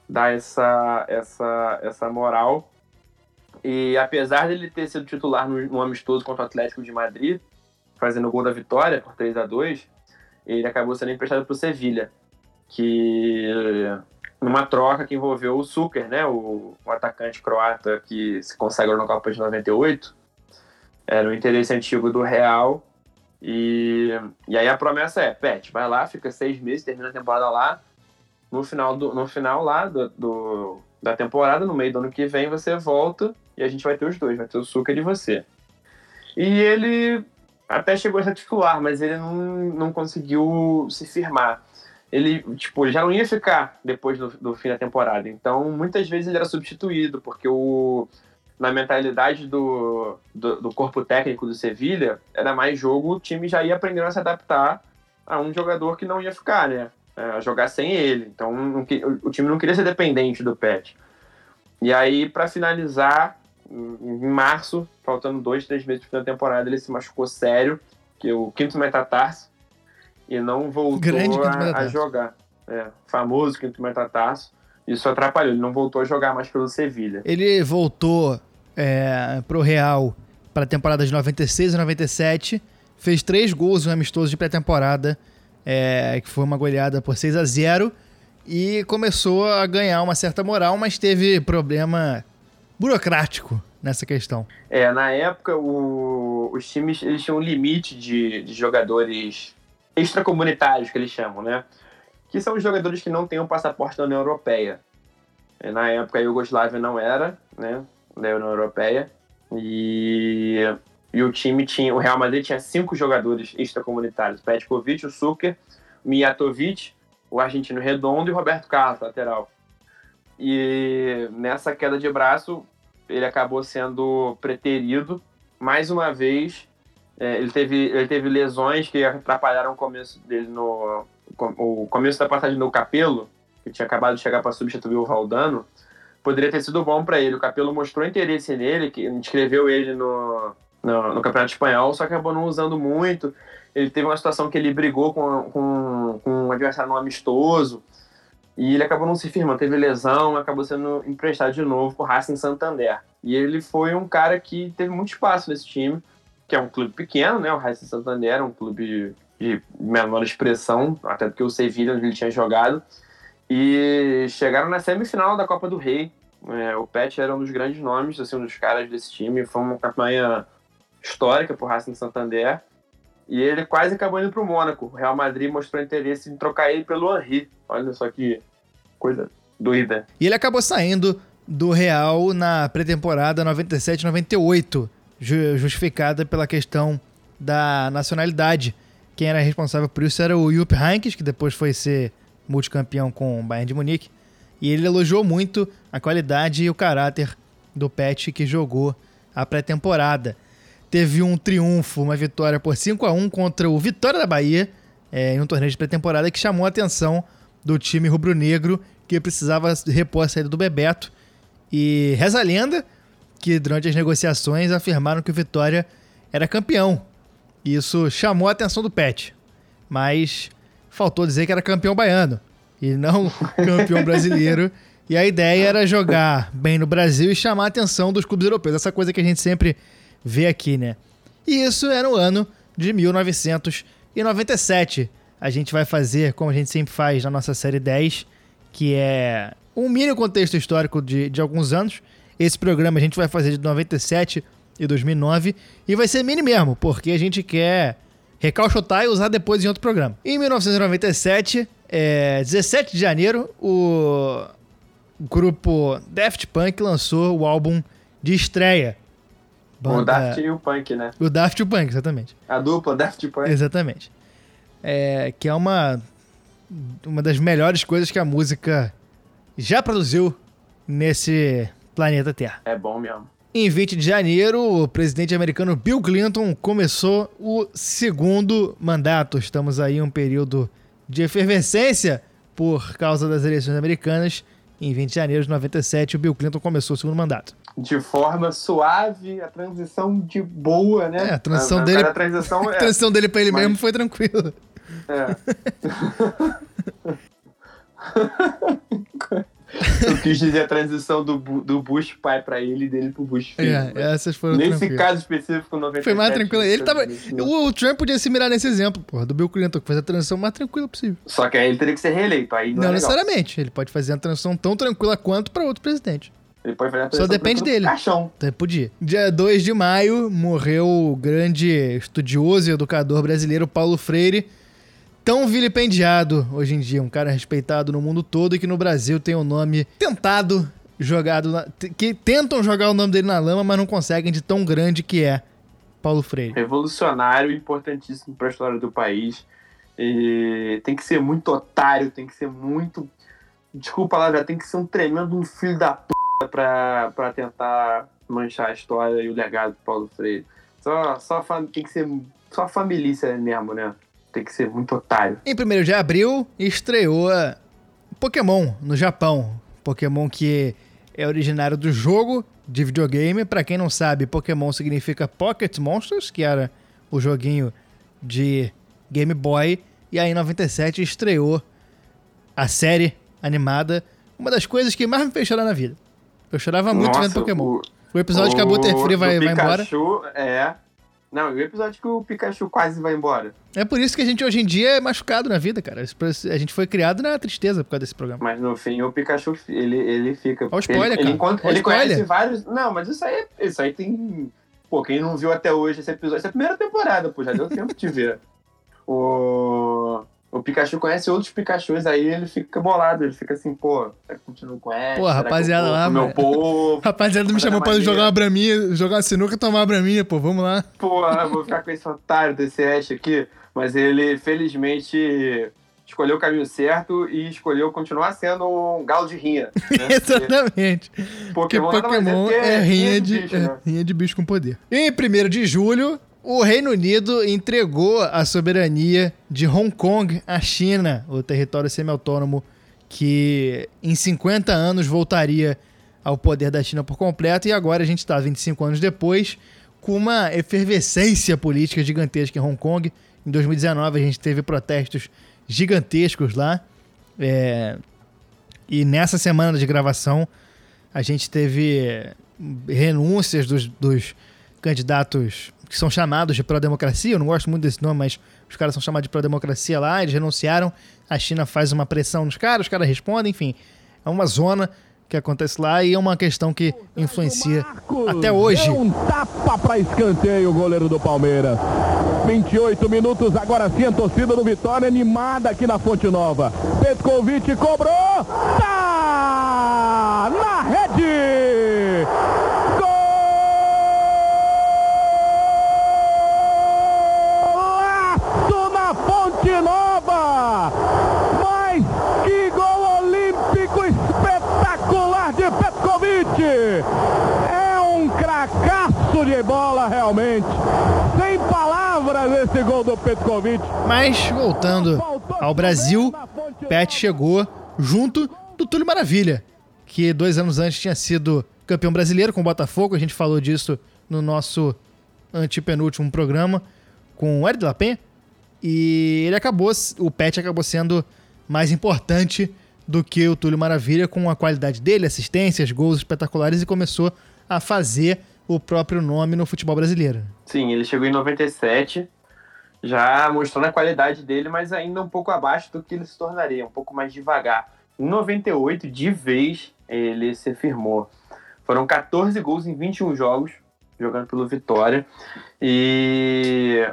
dar essa, essa, essa moral. E apesar dele ter sido titular no, no amistoso contra o Atlético de Madrid, fazendo o gol da vitória por 3 a 2 ele acabou sendo emprestado para o Sevilha, que numa troca que envolveu o Suker, né, o, o, atacante croata que se consagrou na Copa de 98, era o interesse antigo do Real. E, e aí a promessa é, Pet, vai lá, fica seis meses, termina a temporada lá. No final, do, no final lá do, do, da temporada, no meio do ano que vem, você volta e a gente vai ter os dois, vai ter o Suker e você. E ele até chegou a titular, mas ele não, não conseguiu se firmar ele, tipo, já não ia ficar depois do, do, fim da temporada. Então, muitas vezes ele era substituído, porque o, na mentalidade do, do, do corpo técnico do Sevilha, era mais jogo, o time já ia aprendendo a se adaptar a um jogador que não ia ficar, né? É, a jogar sem ele. Então, não, o time não queria ser dependente do Pet. E aí, para finalizar, em março, faltando dois, três meses para a temporada, ele se machucou sério, que é o quinto metatarso, e não voltou a, a, jogar. É, famoso quinto metatarso. Isso atrapalhou, ele não voltou a jogar mais pelo Sevilha. Ele voltou é, pro Real para a temporada de 96 e 97, fez três gols em um amistoso de pré-temporada, é, que foi uma goleada por 6 a 0 e começou a ganhar uma certa moral, mas teve problema burocrático nessa questão. É, na época o, os times eles tinham um limite de, de jogadores extracomunitários, que eles chamam, né? Que são os jogadores que não têm um passaporte da União Europeia. Na época a Iugoslávia não era, né? Da União Europeia. E, e o time tinha, o Real Madrid tinha cinco jogadores extracomunitários: Petkovic, o Suker, Mijatovic, o argentino Redondo e Roberto Carlos, lateral. E nessa queda de braço, ele acabou sendo preterido mais uma vez é, ele, teve, ele teve lesões que atrapalharam o começo dele no. O começo da passagem do Capelo, que tinha acabado de chegar para substituir o Valdano, poderia ter sido bom para ele. O Capelo mostrou interesse nele, que inscreveu ele no, no, no, Campeonato Espanhol, só que acabou não usando muito. Ele teve uma situação que ele brigou com, com, com um adversário no amistoso e ele acabou não se firmando, teve lesão, acabou sendo emprestado de novo para o Racing Santander. E ele foi um cara que teve muito espaço nesse time que é um clube pequeno, né? O Racing Santander é um clube de menor expressão, até do que o Sevilla, onde ele tinha jogado. E chegaram na semifinal da Copa do Rei. É, o Pet era um dos grandes nomes, assim, um dos caras desse time. Foi uma campanha histórica para o Racing Santander. E ele quase acabou indo para o Mônaco. O Real Madrid mostrou interesse em trocar ele pelo Henry. Olha só que coisa doida. E ele acabou saindo do Real na pré-temporada 97-98 justificada pela questão da nacionalidade. Quem era responsável por isso era o Jupp Heynckes, que depois foi ser multicampeão com o Bayern de Munique. E ele elogiou muito a qualidade e o caráter do Pet que jogou a pré-temporada. Teve um triunfo, uma vitória por 5 a 1 contra o Vitória da Bahia, é, em um torneio de pré-temporada que chamou a atenção do time rubro-negro que precisava repor a saída do Bebeto. E reza a lenda que durante as negociações afirmaram que o Vitória era campeão. Isso chamou a atenção do Pet, mas faltou dizer que era campeão baiano e não campeão brasileiro. E a ideia era jogar bem no Brasil e chamar a atenção dos clubes europeus, essa coisa que a gente sempre vê aqui, né? E isso era o ano de 1997. A gente vai fazer, como a gente sempre faz na nossa série 10, que é um mini contexto histórico de, de alguns anos. Esse programa a gente vai fazer de 97 e 2009 e vai ser mini mesmo, porque a gente quer recalchutar e usar depois em outro programa. Em 1997, é, 17 de janeiro, o grupo Daft Punk lançou o álbum de estreia. Banda... O Daft e o Punk, né? O Daft e o Punk, exatamente. A dupla Daft Punk. Exatamente. É, que é uma, uma das melhores coisas que a música já produziu nesse planeta Terra. É bom mesmo. Em 20 de janeiro, o presidente americano Bill Clinton começou o segundo mandato. Estamos aí em um período de efervescência por causa das eleições americanas. Em 20 de janeiro de 97, o Bill Clinton começou o segundo mandato. De forma suave, a transição de boa, né? É, a transição dele, a transição, a transição dele pra ele Mas- mesmo foi tranquila. É. Eu quis dizer a transição do, do Bush pai pra ele e dele pro Bush filho. É, essas foram Nesse tranquilas. caso específico, 97. Foi mais tranquilo. Ele tava. O, o Trump podia se mirar nesse exemplo, porra, do Bill Clinton, que fez a transição mais tranquila possível. Só que aí ele teria que ser reeleito. Aí não, Não, é necessariamente. Ele pode fazer a transição tão tranquila quanto pra outro presidente. Ele pode fazer a Só depende dele. Caixão. Até podia. Dia 2 de maio, morreu o grande estudioso e educador brasileiro Paulo Freire. Tão vilipendiado hoje em dia, um cara respeitado no mundo todo e que no Brasil tem o nome tentado, jogado. na- que tentam jogar o nome dele na lama, mas não conseguem de tão grande que é Paulo Freire. Revolucionário, importantíssimo pra história do país. E tem que ser muito otário, tem que ser muito. Desculpa lá, já tem que ser um tremendo um filho da p pra, tentar manchar a história e o legado do Paulo Freire. Só, só tem que ser só família mesmo, né? Tem que ser muito otário. Em 1 de abril, estreou Pokémon no Japão. Pokémon que é originário do jogo de videogame. Pra quem não sabe, Pokémon significa Pocket Monsters, que era o joguinho de Game Boy. E aí, em 97, estreou a série animada. Uma das coisas que mais me fez chorar na vida. Eu chorava muito Nossa, vendo Pokémon. o- O, episódio que a o Butterfree vai, vai embora. É. Não, e o episódio que o Pikachu quase vai embora. É por isso que a gente hoje em dia é machucado na vida, cara. A gente foi criado na tristeza por causa desse programa. Mas no fim o Pikachu ele, ele fica. Ó o spoiler, ele, ele, cara. encontra- Ó o ele spoiler. conhece vários. Não, mas isso aí, isso aí tem. Pô, quem não viu até hoje esse episódio. Essa é a primeira temporada, pô, já deu tempo de ver. O. O Pikachu conhece outros Pikachus, aí ele fica bolado, ele fica assim, pô, será que continua com essa? Pô, rapaziada lá, Meu povo, Rapaziada me chamou pra jogar uma braminha, jogar sinuca e tomar uma braminha, pô, vamos lá. pô, eu vou ficar com esse otário desse Ash aqui. Mas ele, felizmente, escolheu o caminho certo e escolheu continuar sendo um galo de rinha. Né? Exatamente. Porque Pokémon, nada mais Pokémon que é rinha de, bicho, é né? rinha de bicho com poder. Em 1 de julho, o Reino Unido entregou a soberania de Hong Kong à China, o território semi-autônomo que em 50 anos voltaria ao poder da China por completo, e agora a gente está 25 anos depois com uma efervescência política gigantesca em Hong Kong. Em 2019 a gente teve protestos gigantescos lá. É, e nessa semana de gravação, a gente teve renúncias dos, dos candidatos que são chamados de pró-democracia. Eu não gosto muito desse nome, mas os caras são chamados de pró-democracia lá. Eles renunciaram. A China faz uma pressão nos caras, os caras respondem. Enfim, é uma zona que acontece lá e é uma questão que influencia até hoje. É um tapa para escanteio o goleiro do Palmeiras. 28 minutos, agora sim a torcida do Vitória animada aqui na Fonte Nova. Petkovic cobrou, tá na rede. Golaço na Fonte Nova. Mas que gol olímpico espetacular de Petkovic. É um cracaço de bola realmente. Sem palavras esse gol do Petkovic. Mas voltando ao Brasil, Pet chegou junto do Túlio Maravilha, que dois anos antes tinha sido campeão brasileiro com o Botafogo. A gente falou disso no nosso antepenúltimo programa com o Ed Lapen. E ele acabou, o Pet acabou sendo mais importante do que o Túlio Maravilha com a qualidade dele, assistências, gols espetaculares e começou a fazer o próprio nome no futebol brasileiro. Sim, ele chegou em 97, já mostrando a qualidade dele, mas ainda um pouco abaixo do que ele se tornaria, um pouco mais devagar. Em 98, de vez, ele se firmou. Foram 14 gols em 21 jogos, jogando pelo Vitória. E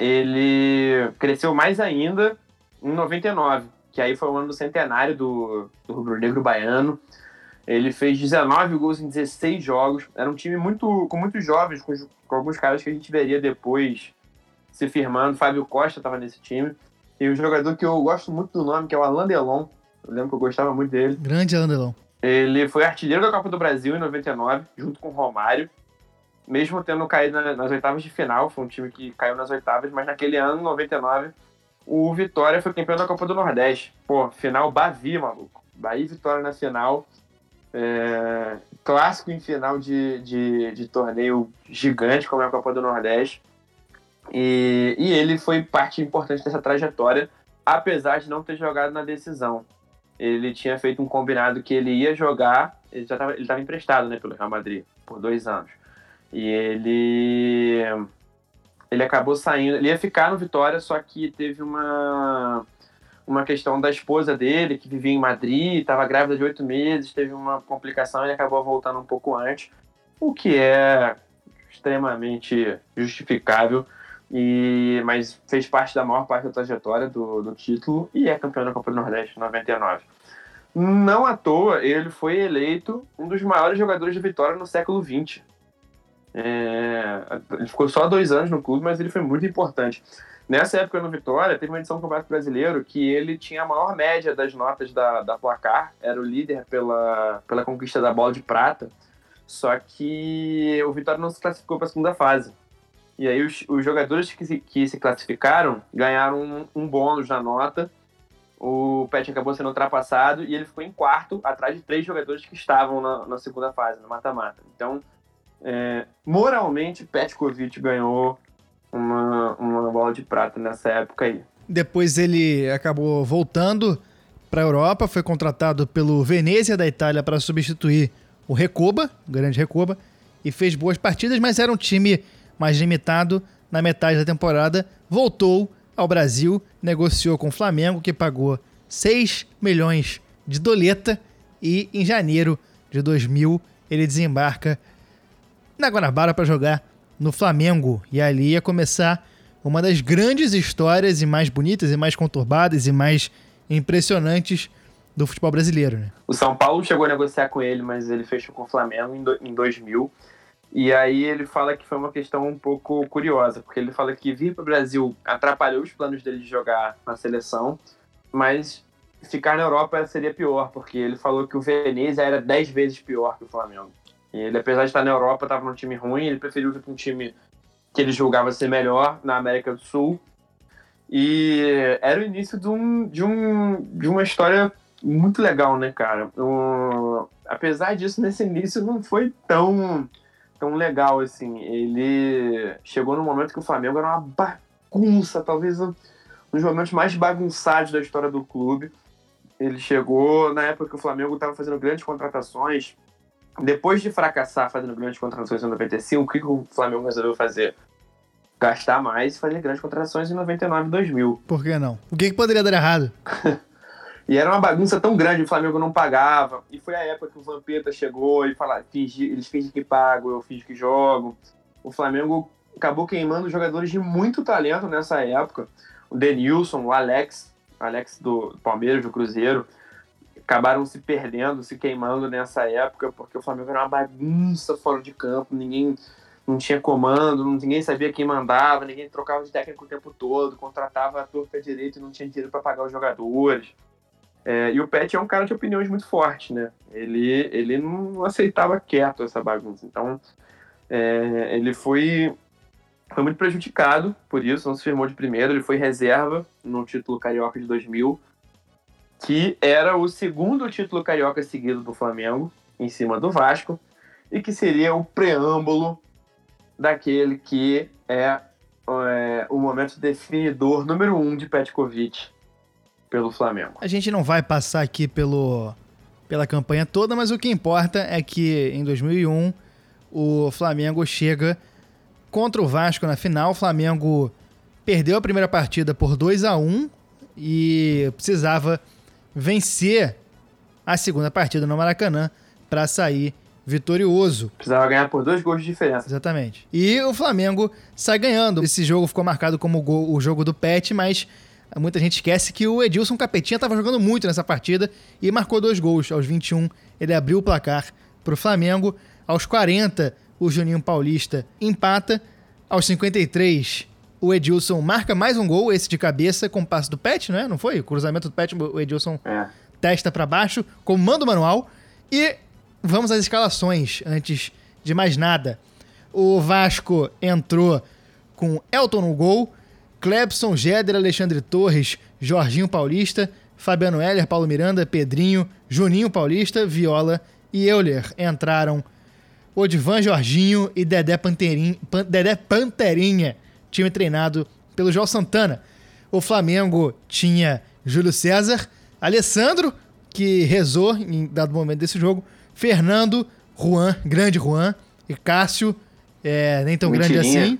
ele cresceu mais ainda em 99, que aí foi o ano do centenário do, do Rubro Negro Baiano. Ele fez 19 gols em 16 jogos. Era um time muito com muitos jovens, com, com alguns caras que a gente veria depois se firmando. Fábio Costa estava nesse time. E um jogador que eu gosto muito do nome, que é o Alain Delon. Eu lembro que eu gostava muito dele. Grande Andelão. Ele foi artilheiro da Copa do Brasil em 99, junto com o Romário. mesmo tendo caído nas oitavas de final, foi um time que caiu nas oitavas, mas naquele ano, 99, o Vitória foi campeão da Copa do Nordeste. Pô, final Bavi, maluco. Bahia e Vitória na final. É, clássico em final de, de, de, torneio gigante, como é a Copa do Nordeste. E, e ele foi parte importante dessa trajetória, apesar de não ter jogado na decisão. Ele tinha feito um combinado que ele ia jogar, ele já estava emprestado né, pelo Real Madrid por dois anos. E ele ele acabou saindo, ele ia ficar no Vitória, só que teve uma uma questão da esposa dele, que vivia em Madrid, estava grávida de oito meses, teve uma complicação e acabou voltando um pouco antes, o que é extremamente justificável, e mas fez parte da maior parte da trajetória do, do título e é campeão da Copa do Nordeste 99. Não à toa, ele foi eleito um dos maiores jogadores de Vitória no século XX. É, ele ficou só dois anos no clube, mas ele foi muito importante. Nessa época no Vitória, teve uma edição do Campeonato Brasileiro que ele tinha a maior média das notas da, da placar, era o líder pela, pela conquista da bola de prata, só que o Vitória não se classificou para a segunda fase. E aí os, os jogadores que se, que se classificaram ganharam um, um bônus na nota, o Pet acabou sendo ultrapassado e ele ficou em quarto, atrás de três jogadores que estavam na, na segunda fase, no mata-mata. Então, é, moralmente, Petkovic ganhou uma, uma bola de prata nessa época aí. Depois ele acabou voltando para a Europa, foi contratado pelo Venezia da Itália para substituir o Recoba, o grande Recoba, e fez boas partidas, mas era um time mais limitado na metade da temporada. Voltou ao Brasil, negociou com o Flamengo, que pagou 6 milhões de doleta, e em janeiro de 2000 ele desembarca na Guanabara para jogar no Flamengo. E ali ia começar uma das grandes histórias e mais bonitas e mais conturbadas e mais impressionantes do futebol brasileiro. Né? O São Paulo chegou a negociar com ele, mas ele fechou com o Flamengo em, do, em 2000. E aí ele fala que foi uma questão um pouco curiosa, porque ele fala que vir para o Brasil atrapalhou os planos dele de jogar na seleção, mas ficar na Europa seria pior, porque ele falou que o Venezia era 10 vezes pior que o Flamengo. Ele, apesar de estar na Europa, estava num time ruim, ele preferiu ir para um time que ele julgava ser melhor na América do Sul. E era o início de, um, de, um, de uma história muito legal, né, cara? Um, apesar disso, nesse início não foi tão, tão legal assim. Ele chegou no momento que o Flamengo era uma bagunça, talvez um dos momentos mais bagunçados da história do clube. Ele chegou na época que o Flamengo estava fazendo grandes contratações, depois de fracassar fazendo grandes contratações em 95, o que, o Flamengo resolveu fazer? Gastar mais e fazer grandes contratações em 99 e 2000. Por que não? O que, que poderia dar errado? e era uma bagunça tão grande, o Flamengo não pagava. E foi a época que o Vampeta chegou e falou: fingi, eles fingem que pagam, eu fingi que jogo. O Flamengo acabou queimando jogadores de muito talento nessa época. O Denilson, o Alex, Alex do Palmeiras, do Cruzeiro acabaram se perdendo, se queimando nessa época, porque o Flamengo era uma bagunça fora de campo, ninguém não tinha comando, ninguém sabia quem mandava, ninguém trocava de técnico o tempo todo, contratava a torta direito e não tinha dinheiro para pagar os jogadores. É, e o Pet é um cara de opiniões muito forte, né? Ele, ele não aceitava quieto essa bagunça. Então, é, ele foi, foi muito prejudicado por isso, não se firmou de primeiro. Ele foi reserva no título carioca de 2000 que era o segundo título carioca seguido do Flamengo, em cima do Vasco, e que seria o preâmbulo daquele que é, é o momento definidor número um de Petkovic pelo Flamengo. A gente não vai passar aqui pelo, pela campanha toda, mas o que importa é que em 2001 o Flamengo chega contra o Vasco na final. O Flamengo perdeu a primeira partida por 2 a 1 e precisava vencer a segunda partida no Maracanã para sair vitorioso. Precisava ganhar por dois gols de diferença. Exatamente. E o Flamengo sai ganhando. Esse jogo ficou marcado como o jogo do Pet, mas muita gente esquece que o Edilson Capetinha estava jogando muito nessa partida e marcou dois gols. Aos 21, ele abriu o placar para o Flamengo. Aos 40, o Juninho Paulista empata. Aos 53, o Edilson marca mais um gol, esse de cabeça, com o passe do Pet, não é? Não foi? O cruzamento do Pet, o Edilson é. testa para baixo, comando manual. E vamos às escalações, antes de mais nada. O Vasco entrou com Elton no gol, Clebson, Géder, Alexandre Torres, Jorginho Paulista, Fabiano Heller, Paulo Miranda, Pedrinho, Juninho Paulista, Viola e Euler entraram Odivan Jorginho e Dedé, Panterin, Pan, Dedé Panterinha, time treinado pelo João Santana. O Flamengo tinha Júlio César, Alessandro, que rezou em dado momento desse jogo, Fernando, Juan, grande Juan, e Cássio, é, nem tão grande assim.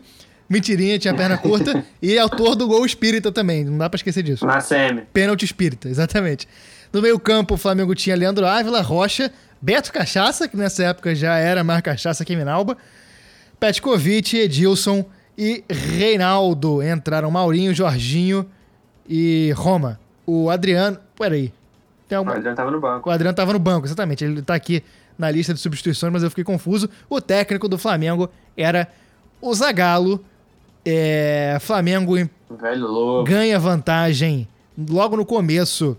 Mentirinha, tinha perna curta. e autor do gol espírita também, não dá pra esquecer disso. Na semi. Pênalti espírita, exatamente. No meio-campo, o Flamengo tinha Leandro Ávila, Rocha, Beto Cachaça, que nessa época já era mais cachaça que Minalba, Petkovic, Edilson e Reinaldo. Entraram Maurinho, Jorginho e Roma. O Adriano. Peraí. Tem alguma... O Adriano tava no banco. O Adriano tava no banco, exatamente. Ele tá aqui na lista de substituições, mas eu fiquei confuso. O técnico do Flamengo era o Zagallo. É... Flamengo ganha vantagem logo no começo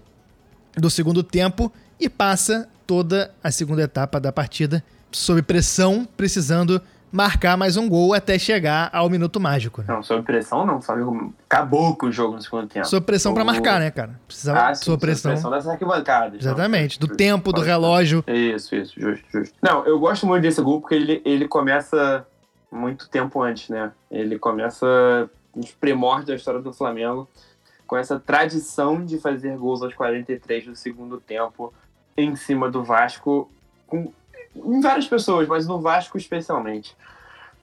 do segundo tempo e passa toda a segunda etapa da partida sob pressão, precisando marcar mais um gol até chegar ao minuto mágico. Né? Não, sob pressão não, Flamengo acabou com o jogo no segundo tempo. Sob pressão o... para marcar, né, cara? Precisava ah, sim, sob pressão. Pressão das arquibancadas. Exatamente, não. do tempo, do relógio. Isso, isso, justo, justo. Não, eu gosto muito desse gol porque ele, ele começa muito tempo antes, né? Ele começa nos primórdios da história do Flamengo com essa tradição de fazer gols aos 43 do segundo tempo em cima do Vasco, com, em várias pessoas, mas no Vasco especialmente.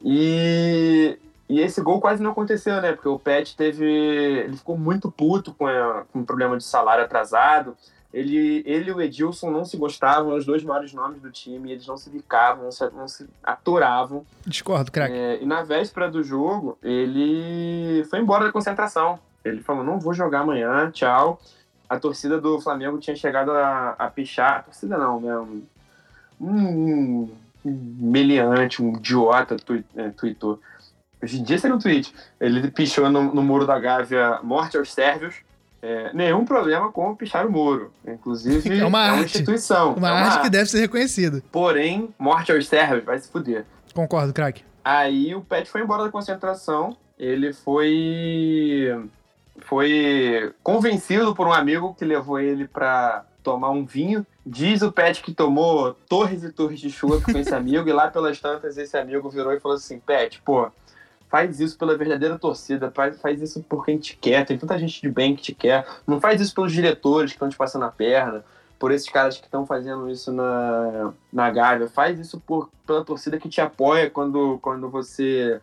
E, e esse gol quase não aconteceu, né? Porque o Pet teve. Ele ficou muito puto com, a, com o problema de salário atrasado. Ele, ele e o Edilson não se gostavam, os dois maiores nomes do time, eles não se bicavam, não se, não se aturavam. Discordo, craque. É, e na véspera do jogo, ele foi embora da concentração. Ele falou: não vou jogar amanhã, tchau a torcida do Flamengo tinha chegado a, a pichar. A torcida não, né? Um, meliante, um idiota é, tweetou. Hoje em dia seria um tweet. Ele pichou no, no muro da Gávea morte aos sérvios. É, nenhum problema com pichar o muro. Inclusive, é uma, é uma instituição. Uma, é uma arte, arte que deve ser reconhecida. Porém, morte aos sérvios vai se fuder. Concordo, craque. Aí o Pet foi embora da concentração. Ele foi foi convencido por um amigo que levou ele para tomar um vinho. Diz o Pet que tomou torres e torres de chuva com esse amigo, e lá pelas tantas esse amigo virou e falou assim: Pet, pô, faz isso pela verdadeira torcida, faz, faz isso por quem te quer, tem tanta gente de bem que te quer. Não faz isso pelos diretores que estão te passando a perna, por esses caras que estão fazendo isso na, na Gávea. Faz isso por, pela torcida que te apoia quando, quando você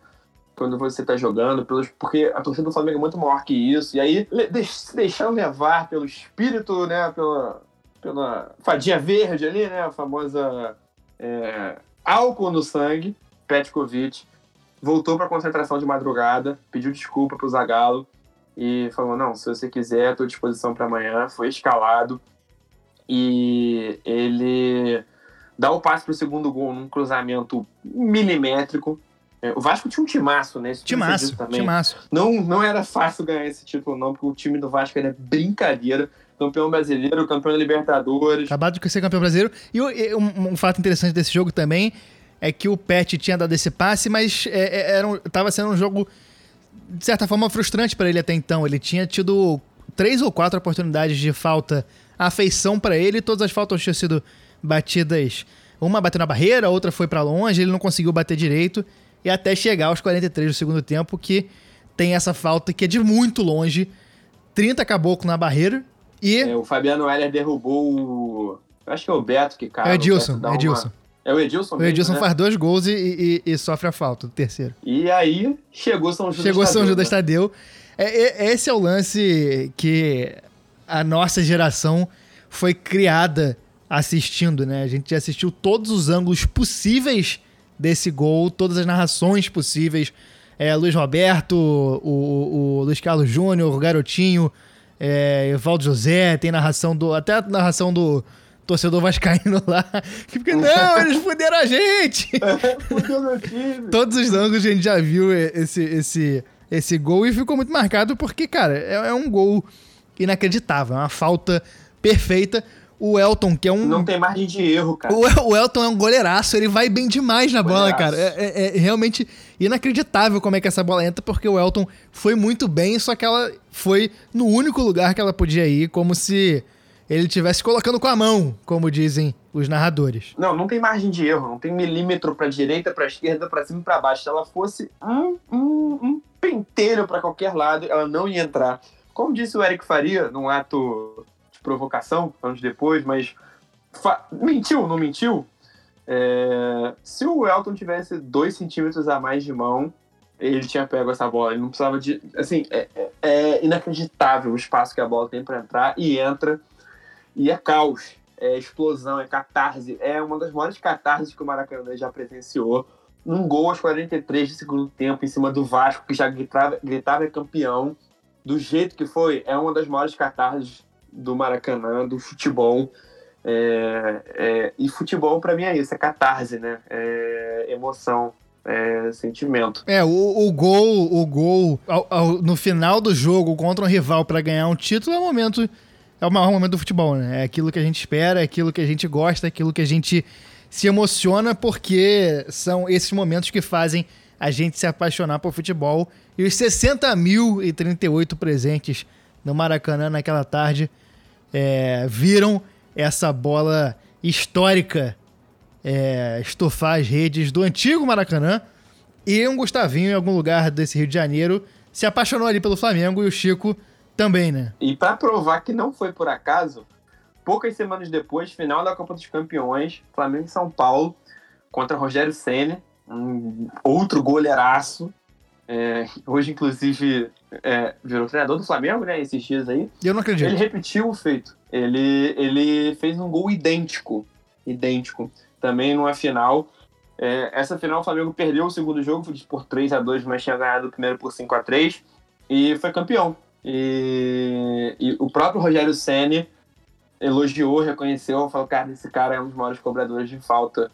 quando você tá jogando, pelos, porque a torcida do Flamengo é muito maior que isso. E aí, se deixando levar pelo espírito, né? Pela, pela fadinha verde ali, né? A famosa é, álcool no sangue, Petkovic, voltou para concentração de madrugada, pediu desculpa pro Zagallo e falou: Não, se você quiser, estou à disposição para amanhã. Foi escalado e ele dá o passe pro segundo gol num cruzamento milimétrico é, o Vasco tinha um timaço, né? Esse timaço, também. timaço. Não, não era fácil ganhar esse título, não, porque o time do Vasco era brincadeira. Campeão brasileiro, campeão da Libertadores. Acabado de ser campeão brasileiro. E um, um, fato interessante desse jogo também é que o Pet tinha dado esse passe, mas é, é, era um, sendo um jogo, de certa forma, frustrante para ele até então. Ele tinha tido três ou quatro oportunidades de falta afeição para ele, e todas as faltas tinham sido batidas. Uma bateu na barreira, outra foi para longe, ele não conseguiu bater direito e até chegar aos 43 do segundo tempo, que tem essa falta que é de muito longe. 30 caboclo na barreira e. É, o Fabiano Heller derrubou o. Acho que é o Beto que cai. É o Edilson, é Edilson. Uma... É o Edilson mesmo, O Edilson né? faz dois gols e, e, e, sofre a falta do terceiro. E aí chegou São Judas Chegou São Judas né? Tadeu. É, é, esse é o lance que a nossa geração foi criada assistindo, né? A gente assistiu todos os ângulos possíveis desse gol, todas as narrações possíveis. É, Luiz Roberto, o, o, o Luiz Carlos Júnior, o Garotinho, é, Evaldo José, tem narração do. Até a narração do torcedor vascaíno lá. Que fica, não, eles fuderam a gente! Todos os ângulos a gente já viu esse, esse, esse gol e ficou muito marcado porque, cara, é, é um gol inacreditável, é uma falta perfeita. O Elton, que é um. Não tem margem de erro, cara. O, El- o Elton é um goleiraço, ele vai bem demais na bola, Goleiraço. cara. É, é- é realmente inacreditável como é que essa bola entra, porque o Elton foi muito bem, só que ela foi no único lugar que ela podia ir, como se ele estivesse colocando com a mão, como dizem os narradores. Não, não tem margem de erro, não tem milímetro pra direita, pra esquerda, pra cima e pra baixo. Se ela fosse um, um, um pentelho pra qualquer lado, ela não ia entrar. Como disse o Eric Faria, num ato de provocação, anos depois, mas mentiu, não mentiu? É, Se o Elton tivesse dois centímetros a mais de mão, ele tinha pego essa bola. Ele não precisava de. Assim, é, é- é inacreditável o espaço que a bola tem pra entrar e entra. E é caos é explosão, é catarse. É uma das maiores catarses que o Maracanã já presenciou. Um gol aos 43 de segundo tempo em cima do Vasco, que já gritava, gritava campeão. Do jeito que foi, é uma das maiores catarses do Maracanã, do futebol. É, é, e futebol, pra mim, é isso: é catarse, né? É emoção, é sentimento. É, o, o gol, o gol ao- ao- no final do jogo contra um rival pra ganhar um título é o momento é o maior momento do futebol, né? É aquilo que a gente espera, é aquilo que a gente gosta, é aquilo que a gente se emociona porque são esses momentos que fazem a gente se apaixonar por futebol. E os 60.038 presentes no Maracanã naquela tarde é, viram essa bola histórica é, estufar as redes do antigo Maracanã. E um Gustavinho, em algum lugar desse Rio de Janeiro, se apaixonou ali pelo Flamengo e o Chico também, né? E para provar que não foi por acaso, poucas semanas depois, final da Copa dos Campeões, Flamengo e São Paulo contra Rogério Ceni, um outro goleiraço. É, hoje, inclusive, é, virou treinador do Flamengo, né? Esses dias aí. Eu não acredito. Ele repetiu o feito. Ele, ele fez um gol idêntico. Idêntico. Também numa final. É, essa final o Flamengo perdeu o segundo jogo, foi por 3 a 2 mas tinha ganhado o primeiro por 5 a 3 e foi campeão. E, e o próprio Rogério Ceni elogiou, reconheceu, falou, cara, esse cara é um dos maiores cobradores de falta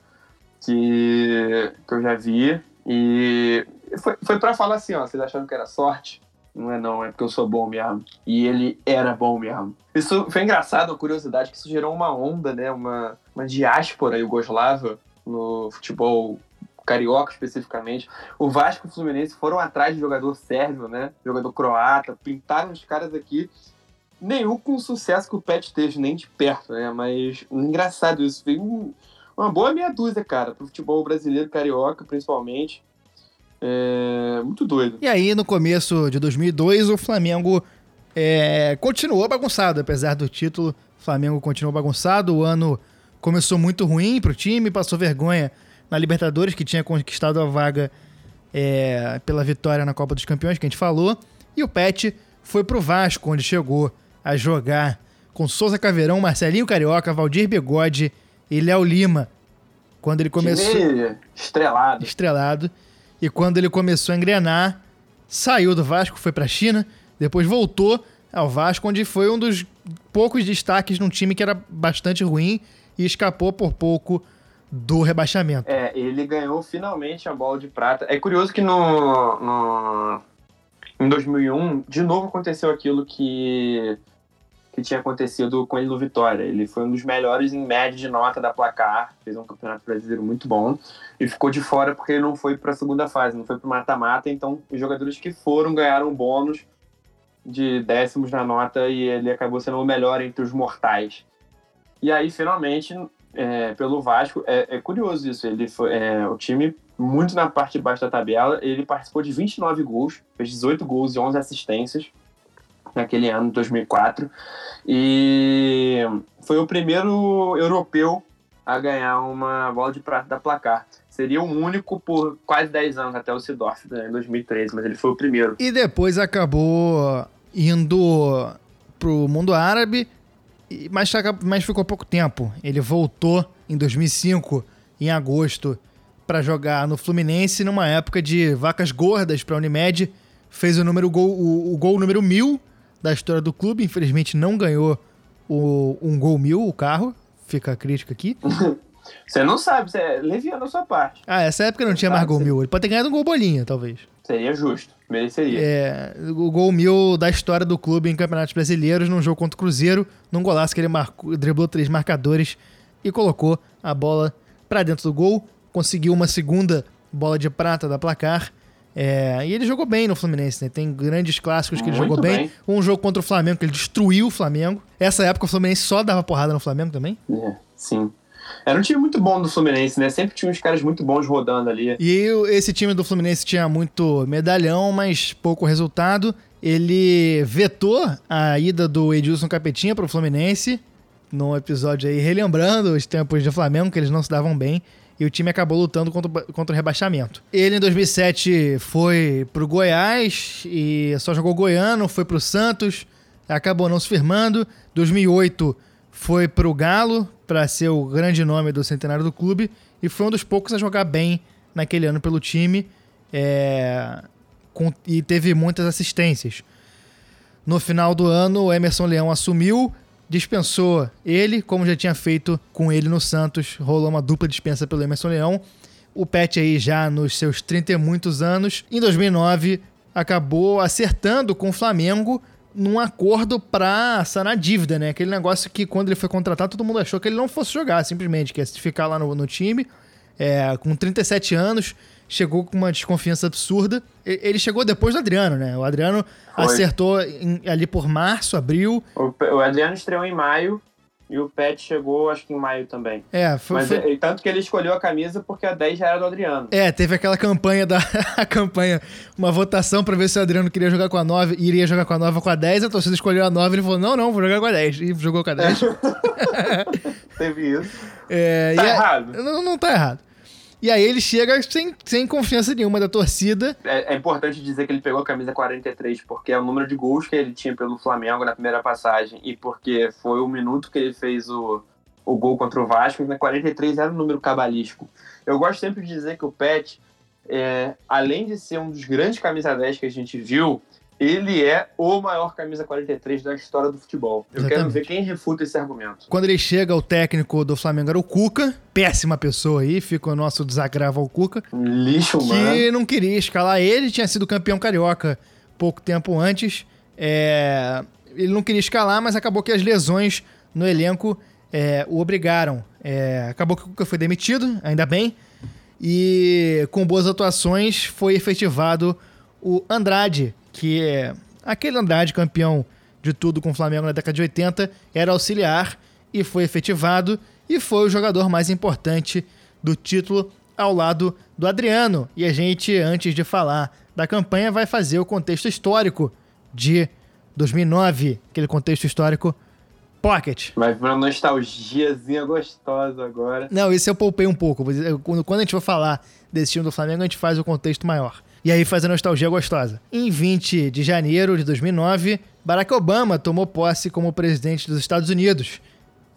que, que eu já vi. E foi, foi para falar assim, ó, vocês acharam que era sorte? Não é não, é porque eu sou bom mesmo. E ele era bom mesmo. Isso foi engraçado, uma curiosidade, que isso gerou uma onda, né? Uma, uma diáspora iugoslava no futebol carioca especificamente. O Vasco e o Fluminense foram atrás de jogador sérvio, né? Jogador croata, pintaram os caras aqui. Nenhum com o sucesso que o Pet teve, nem de perto, né? Mas engraçado isso. Veio um- uma boa meia dúzia, cara, pro futebol brasileiro, carioca, principalmente. É muito doido. E aí, no começo de 2002, o Flamengo é, continuou bagunçado, apesar do título. O Flamengo continuou bagunçado. O ano começou muito ruim pro time, passou vergonha na Libertadores, que tinha conquistado a vaga é, pela vitória na Copa dos Campeões, que a gente falou. E o Pet foi pro Vasco, onde chegou a jogar com Souza Caveirão, Marcelinho Carioca, Valdir Bigode e Léo Lima. Quando ele começou Time estrelado. estrelado. E quando ele começou a engrenar, saiu do Vasco, foi pra China, depois voltou ao Vasco, onde foi um dos poucos destaques num time que era bastante ruim e escapou por pouco do rebaixamento. É, ele ganhou finalmente a bola de prata. É curioso que no, no em 2001, de novo aconteceu aquilo que que tinha acontecido com ele no Vitória. Ele foi um dos melhores em média de nota da placar, fez um campeonato brasileiro muito bom e ficou de fora porque ele não foi para a segunda fase, não foi para o mata-mata. Então, os jogadores que foram ganharam bônus de décimos na nota e ele acabou sendo o melhor entre os mortais. E aí, finalmente, é, pelo Vasco, é, é curioso isso. Ele foi é, o time muito na parte de baixo da tabela. Ele participou de 29 gols, fez 18 gols e 11 assistências naquele ano, 2004. E foi o primeiro europeu a ganhar uma bola de prata da placar. Seria o único por quase 10 anos, até o Sidorf, né, em 2013, mas ele foi o primeiro. E depois acabou indo pro mundo árabe, mas, aca- mas ficou pouco tempo. Ele voltou em 2005, em agosto, para jogar no Fluminense, numa época de vacas gordas para Unimed. Fez o, número, gol, o, o gol número mil da história do clube. Infelizmente não ganhou o, um gol mil, o carro. Fica a crítica aqui. Você não sabe, você é leviano a sua parte. Ah, essa época não tinha mais gol mil. Ele pode ter ganhado um gol bolinha, talvez. Seria justo, mereceria. É, o gol mil da história do clube em campeonatos brasileiros, num jogo contra o Cruzeiro, num golaço que ele marcou, driblou três marcadores e colocou a bola para dentro do gol, conseguiu uma segunda bola de prata da placar. É, e ele jogou bem no Fluminense, né? Tem grandes clássicos que ele Muito jogou bem. bem. Um jogo contra o Flamengo, que ele destruiu o Flamengo. Essa época o Fluminense só dava porrada no Flamengo também. É, sim. Era um time muito bom do Fluminense, né? Sempre tinha uns caras muito bons rodando ali. E o- esse time do Fluminense tinha muito medalhão, mas pouco resultado. Ele vetou a ida do Edilson Capetinha pro Fluminense, num episódio aí relembrando os tempos de Flamengo, que eles não se davam bem. E o time acabou lutando contra, contra o rebaixamento. Ele, em 2007, foi pro Goiás e só jogou Goiano, foi pro Santos, acabou não se firmando. 2008 foi pro Galo, para ser o grande nome do centenário do clube, e foi um dos poucos a jogar bem naquele ano pelo time, é, com- e teve muitas assistências. No final do ano, o Emerson Leão assumiu, dispensou ele, como já tinha feito com ele no Santos, rolou uma dupla dispensa pelo Emerson Leão. O Pet aí já nos seus 30 e muitos anos, em 2009, acabou acertando com o Flamengo num acordo pra sanar dívida, né? Aquele negócio que quando ele foi contratado, todo mundo achou que ele não fosse jogar, simplesmente, que ia ficar lá no, no time, é, com 37 anos, chegou com uma desconfiança absurda. Ele chegou depois do Adriano, né? O Adriano Foi. acertou em- ali por março, abril. O, o Adriano estreou em maio e o Pet chegou, acho que em maio também. É, foi, Mas foi- é- tanto que ele escolheu a camisa porque a 10 já era do Adriano. É, teve aquela campanha da a campanha, uma votação pra ver se o Adriano queria jogar com a 9 e iria jogar com a 9 ou com a 10. A torcida escolheu a 9 e ele falou: "Não, não, vou jogar com a 10". E jogou com a 10. Teve isso. É, Tá a- errado. Não, não tá errado. E aí ele chega sem, sem confiança nenhuma da torcida. É, é importante dizer que ele pegou a camisa 43 porque é o número de gols que ele tinha pelo Flamengo na primeira passagem e porque foi o minuto que ele fez o, o gol contra o Vasco. E na 43 era um número cabalístico. Eu gosto sempre de dizer que o Pet, é, além de ser um dos grandes camisa 10 que a gente viu, ele é o maior camisa 43 da história do futebol. Eu quero Exatamente. ver quem refuta esse argumento. Quando ele chega, o técnico do Flamengo era o Cuca. Péssima pessoa aí, fica o nosso desagravo ao Cuca. Lixo, mano. que não queria escalar ele, tinha sido campeão carioca pouco tempo antes. É, ele não queria escalar, mas acabou que as lesões no elenco é, o obrigaram. É, acabou que o Cuca foi demitido, ainda bem. E com boas atuações foi efetivado o Andrade, que é aquele Andrade campeão de tudo com o Flamengo na década de 80, era auxiliar e foi efetivado e foi o jogador mais importante do título ao lado do Adriano. E a gente, antes de falar da campanha, vai fazer o contexto histórico de 2009, aquele contexto histórico Pocket. Vai pra uma nostalgiazinha gostosa agora. Não, esse eu poupei um pouco. Quando a gente for falar desse time do Flamengo, a gente faz o contexto maior. E aí faz a nostalgia gostosa. Em 20 de janeiro de 2009, Barack Obama tomou posse como presidente dos Estados Unidos.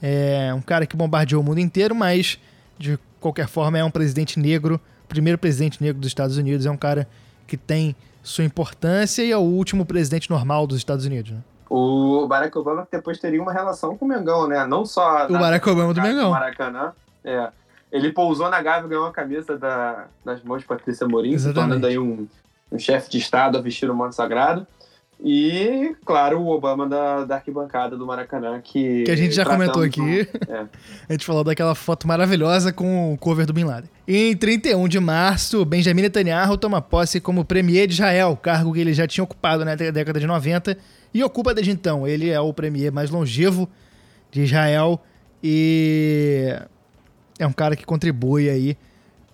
É um cara que bombardeou o mundo inteiro, mas de qualquer forma é um presidente negro. Primeiro presidente negro dos Estados Unidos é um cara que tem sua importância e é o último presidente normal dos Estados Unidos. Né? O Barack Obama depois teria uma relação com o Mengão, né? Não só. O Barack Obama do Mengão. Maracanã. É. Ele pousou na Gávea e ganhou a camisa da, das mãos de Patrícia Morim, se tornando aí um, um chefe de Estado a vestir o manto sagrado. E, claro, o Obama da, da arquibancada do Maracanã, que. Que a gente já comentou aqui. um- é. A gente falou daquela foto maravilhosa com o cover do Bin Laden. Em 31 de março, Benjamin Netanyahu toma posse como premier de Israel, cargo que ele já tinha ocupado na dé- década de 90 e ocupa desde então. Ele é o premier mais longevo de Israel e é um cara que contribui aí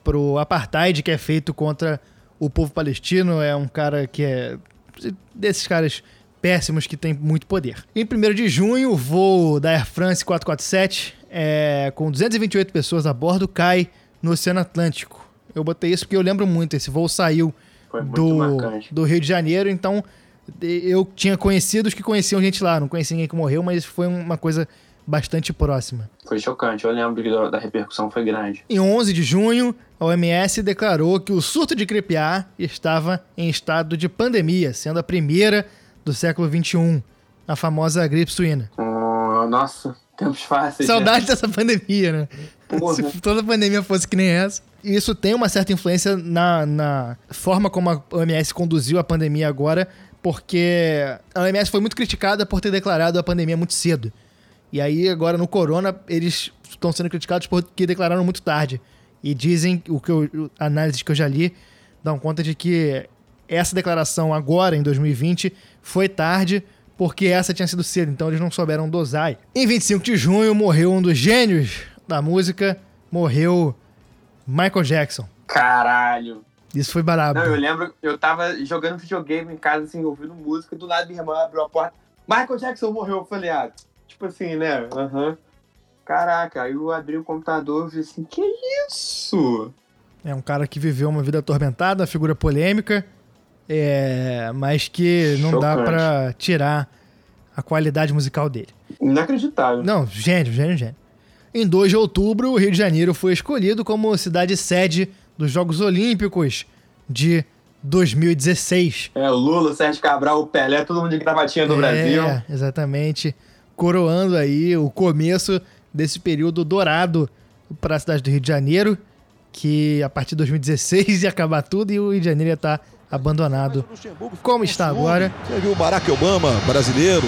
pro apartheid que é feito contra o povo palestino. É um cara que é desses caras péssimos que tem muito poder. Em 1 de junho, o voo da Air France 447, é, com 228 pessoas a bordo, cai no Oceano Atlântico. Eu botei isso porque eu lembro muito. Esse voo saiu do, marcante. do Rio de Janeiro, então eu tinha conhecidos que conheciam gente lá. Não conheci ninguém que morreu, mas foi uma coisa bastante próxima. Foi chocante. Eu lembro que da, repercussão foi grande. Em 11 de junho, a OMS declarou que o surto de gripe A estava em estado de pandemia, sendo a primeira do século XXI, a famosa gripe suína. Oh, nossa, Tempos fáceis. Saudade né? dessa pandemia, né? Porra. Se toda pandemia fosse que nem essa. E isso tem uma certa influência na, na forma como a OMS conduziu a pandemia agora, porque a OMS foi muito criticada por ter declarado a pandemia muito cedo. E aí, agora no Corona, eles estão sendo criticados porque declararam muito tarde. E dizem, o que eu, análises que eu já li, dão conta de que essa declaração agora, em 2020, foi tarde, porque essa tinha sido cedo, então eles não souberam dosar. Em 25 de junho, morreu um dos gênios da música, morreu Michael Jackson. Caralho. Isso foi barato. Não, eu lembro, eu tava jogando videogame em casa, assim, ouvindo música, do lado minha irmã abriu a porta. Michael Jackson morreu. Eu falei, ah, tipo assim, né? Uhum. Caraca, aí eu abri o computador e vi assim, que isso? É um cara que viveu uma vida atormentada, figura polêmica, é, mas que não Chocante. dá pra tirar a qualidade musical dele. Inacreditável. Não, gênio, gênio, gênio. Em 2 de outubro, o Rio de Janeiro foi escolhido como cidade sede dos Jogos Olímpicos de 2016. É, Lula, Sérgio Cabral, o Pelé, todo mundo de gravatinha do é, Brasil. Exatamente. Coroando aí o começo desse período dourado para a cidade do Rio de Janeiro, que a partir de 2016 ia acabar tudo e o Rio de Janeiro ia estar tá abandonado como está agora. Você viu o Barack Obama, brasileiro,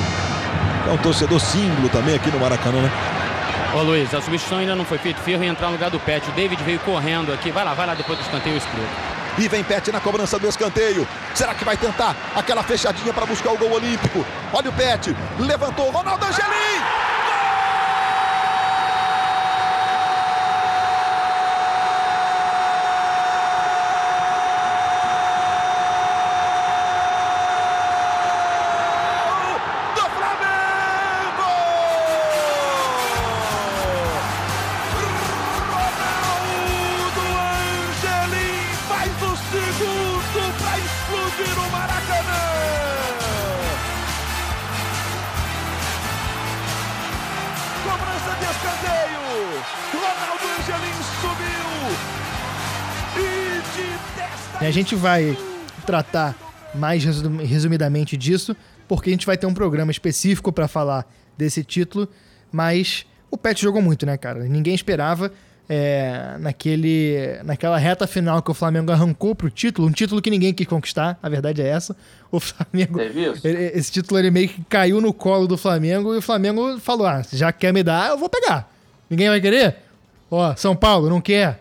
é um torcedor símbolo também aqui no Maracanã, né? Ô Luiz, a substituição ainda não foi feita. Ferro ia entrar no lugar do Pet. O David veio correndo aqui. Vai lá, vai lá depois do escanteio escroto. E vem Pet na cobrança do escanteio. Será que vai tentar aquela fechadinha para buscar o gol olímpico? Olha o Pet. Levantou. Ronaldo Angelim. A gente vai tratar mais resumidamente disso, porque a gente vai ter um programa específico para falar desse título, mas o Pet jogou muito, né, cara? Ninguém esperava é, naquele, naquela reta final que o Flamengo arrancou pro título, um título que ninguém quis conquistar, a verdade é essa. O Flamengo. Ele, esse título ele meio que caiu no colo do Flamengo e o Flamengo falou: ah, já quer me dar, eu vou pegar. Ninguém vai querer? Ó, São Paulo, não quer?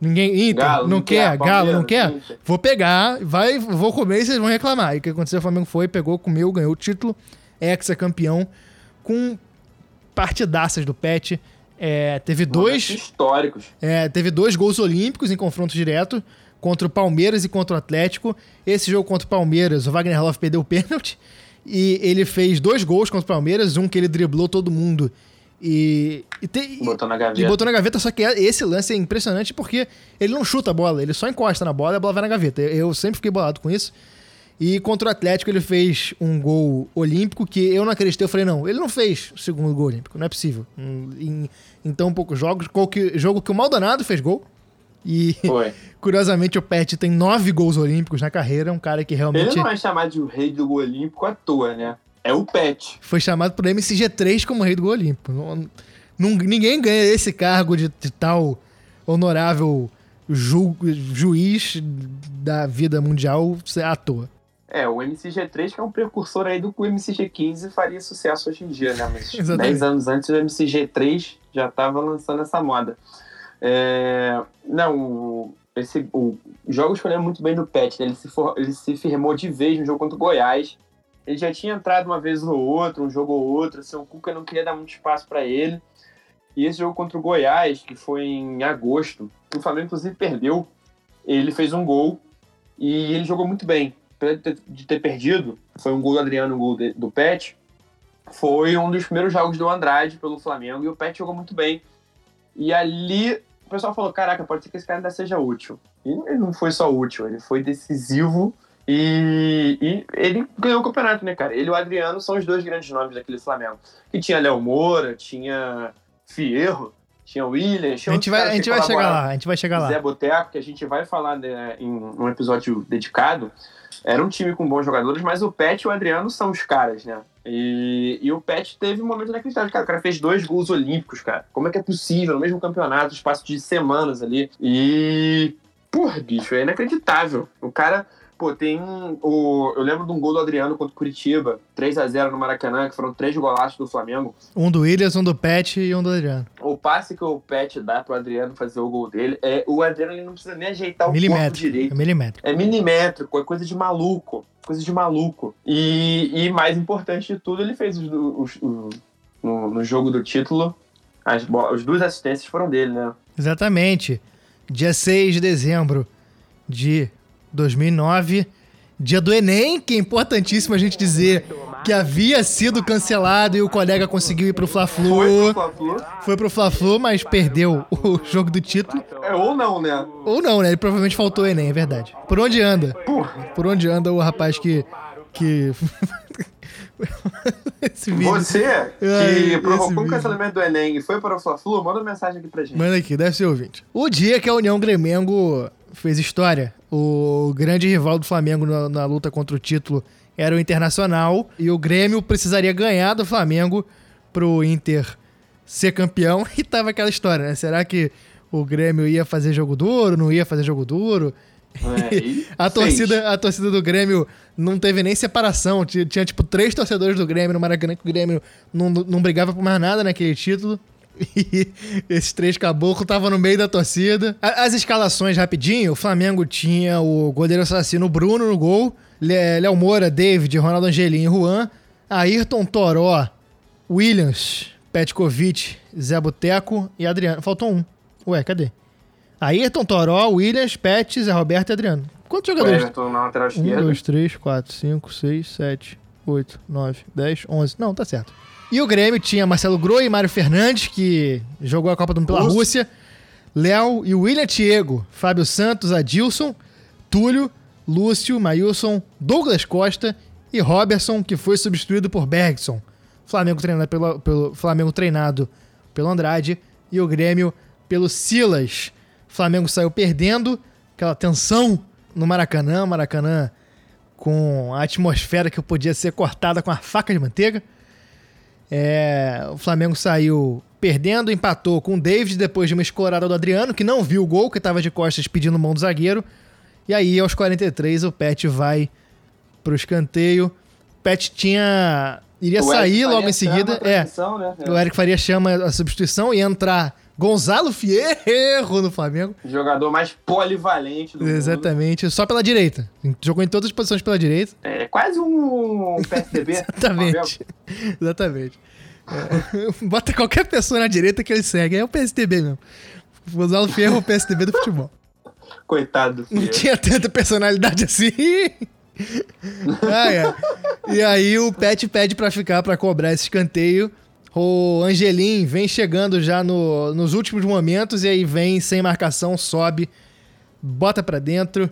Ninguém. Inter, Galo, não, quer, quer Galo não quer. Inter. Vou pegar, vai, vou comer e vocês vão reclamar. E o que aconteceu? O Flamengo foi, pegou, comeu, ganhou o título, ex-campeão, com partidaças do Pet. É, teve dois. Históricos. É, teve dois gols olímpicos em confronto direto contra o Palmeiras e contra o Atlético. Esse jogo contra o Palmeiras, o Wagner Love perdeu o pênalti. E ele fez dois gols contra o Palmeiras, um que ele driblou todo mundo e, e, te, botou na gaveta. E botou na gaveta, só que esse lance é impressionante porque ele não chuta a bola, ele só encosta na bola e a bola vai na gaveta. Eu sempre fiquei bolado com isso. E contra o Atlético ele fez um gol olímpico que eu não acreditei. Eu falei, não, ele não fez o segundo gol olímpico, não é possível. Em, em tão poucos jogos. Que, jogo que o Maldonado fez gol. E, Foi. curiosamente, o Pet tem nove gols olímpicos na carreira. Um cara que realmente. Ele não é chamado de rei do gol olímpico à toa, né? É o Pet. Foi chamado pro MCG3 como rei do gol olímpico. Ninguém ganha esse cargo de, de tal honorável ju, juiz da vida mundial à toa. É, o MCG3 que é um precursor aí do que o MCG15 faria sucesso hoje em dia, né? Mas 10 anos antes o MCG3 já estava lançando essa moda. É, não, o, esse, o jogo escolheu muito bem do Pet, né? ele, se for, ele se firmou de vez no jogo contra o Goiás ele já tinha entrado uma vez ou outra, um jogo ou outro, assim, o Cuca não queria dar muito espaço para ele. E esse jogo contra o Goiás, que foi em agosto, o Flamengo inclusive perdeu, ele fez um gol e ele jogou muito bem. De ter perdido, foi um gol do Adriano, um gol do Pet, foi um dos primeiros jogos do Andrade pelo Flamengo e o Pet jogou muito bem. E ali o pessoal falou: caraca, pode ser que esse cara ainda seja útil. E ele não foi só útil, ele foi decisivo e, e, ele ganhou o campeonato, né, cara? Ele e o Adriano são os dois grandes nomes daquele Flamengo. Que tinha Léo Moura, tinha Fierro, tinha Williams, tinha A gente vai, a gente vai chegar lá, a gente vai chegar lá. Zé Boteco, que a gente vai falar né, em um episódio dedicado. Era um time com bons jogadores, mas o Pet e o Adriano são os caras, né? E, e o Pet teve um momento inacreditável. Cara, o cara fez dois gols olímpicos, cara. Como é que é possível? No mesmo campeonato, espaço de semanas ali. E. Porra, bicho, é inacreditável. O cara. Pô, tem o. Eu lembro de um gol do Adriano contra o Curitiba, 3 a 0 no Maracanã, que foram três golaços do Flamengo. Um do Williams, um do Pet e um do Adriano. O passe que o Pet dá pro Adriano fazer o gol dele, é, o Adriano ele não precisa nem ajeitar o corpo direito. É milimétrico. É milimétrico, é coisa de maluco. Coisa de maluco. E, e mais importante de tudo, ele fez os, os, os no, no, jogo do título, as, as duas assistências foram dele, né? Exatamente. Dia 6 de dezembro de 2009, dia do Enem, que é importantíssimo a gente dizer que havia sido cancelado e o colega conseguiu ir pro Fla-Flu. Foi pro Fla-Flu. Foi pro Fla-Flu, mas perdeu o jogo do título. É, ou não, né? Ou não, né? Ele provavelmente faltou o Enem, é verdade. Por onde anda? Por onde anda o rapaz que... que... Você que Ai, provocou o cancelamento do Enem e foi para o Fla-Flu, manda uma mensagem aqui pra gente. Manda aqui, deve ser ouvinte. O dia que a União Gremengo fez história. O grande rival do Flamengo na, na, luta contra o título era o Internacional e o Grêmio precisaria ganhar do Flamengo pro Inter ser campeão e tava aquela história, né? Será que o Grêmio ia fazer jogo duro, não ia fazer jogo duro? É, a, torcida, a torcida do Grêmio não teve nem separação. Tinha, tinha, tipo três torcedores do Grêmio no Maracanã que o Grêmio não, não brigava por mais nada naquele título. E esses três caboclos estavam no meio da torcida. As escalações, rapidinho, o Flamengo tinha o goleiro assassino Bruno no gol, Léo Moura, David, Ronaldo Angelim e Juan, Ayrton Toró, Williams, Petkovic, Zé Boteco e Adriano. Faltou um. Ué, cadê? Ayrton Toró, Williams, Pet, Zé Roberto e Adriano. Quantos jogadores? Everton na lateral esquerda. 1, 2, 3, 4, 5, 6, 7, 8, 9, 10, 11. Não, tá certo. E o Grêmio tinha Marcelo Groi e Mário Fernandes, que jogou a Copa do Mundo pela Rússia. Léo e William Tiego, Fábio Santos, Adilson, Túlio, Lúcio, Mailson, Douglas Costa e Robertson, que foi substituído por Bergson. Flamengo treinado pelo, pelo, Flamengo treinado pelo Andrade e o Grêmio pelo Silas. Flamengo saiu perdendo, aquela tensão no Maracanã, Maracanã com a atmosfera que podia ser cortada com a faca de manteiga. É, o Flamengo saiu perdendo, empatou com o David depois de uma escorada do Adriano, que não viu o gol, que estava de costas pedindo mão do zagueiro. E aí, aos 43, o Pet vai pro escanteio. O Pet tinha. iria o sair logo em seguida. É. Né? O Eric Faria chama a substituição e entrar Gonzalo Fierro no Flamengo. Jogador mais polivalente do Exatamente, mundo. só pela direita. Jogou em todas as posições pela direita. É quase um PSDB. Exatamente. Exatamente. É, bota qualquer pessoa na direita que ele segue. É o PSDB mesmo. Gonzalo Fierro é o PSDB do futebol. Coitado. Não tinha tanta personalidade assim. ah, é. E aí o Pet pede para ficar para cobrar esse escanteio. O Angelim vem chegando já no, nos últimos momentos e aí vem sem marcação, sobe, bota para dentro.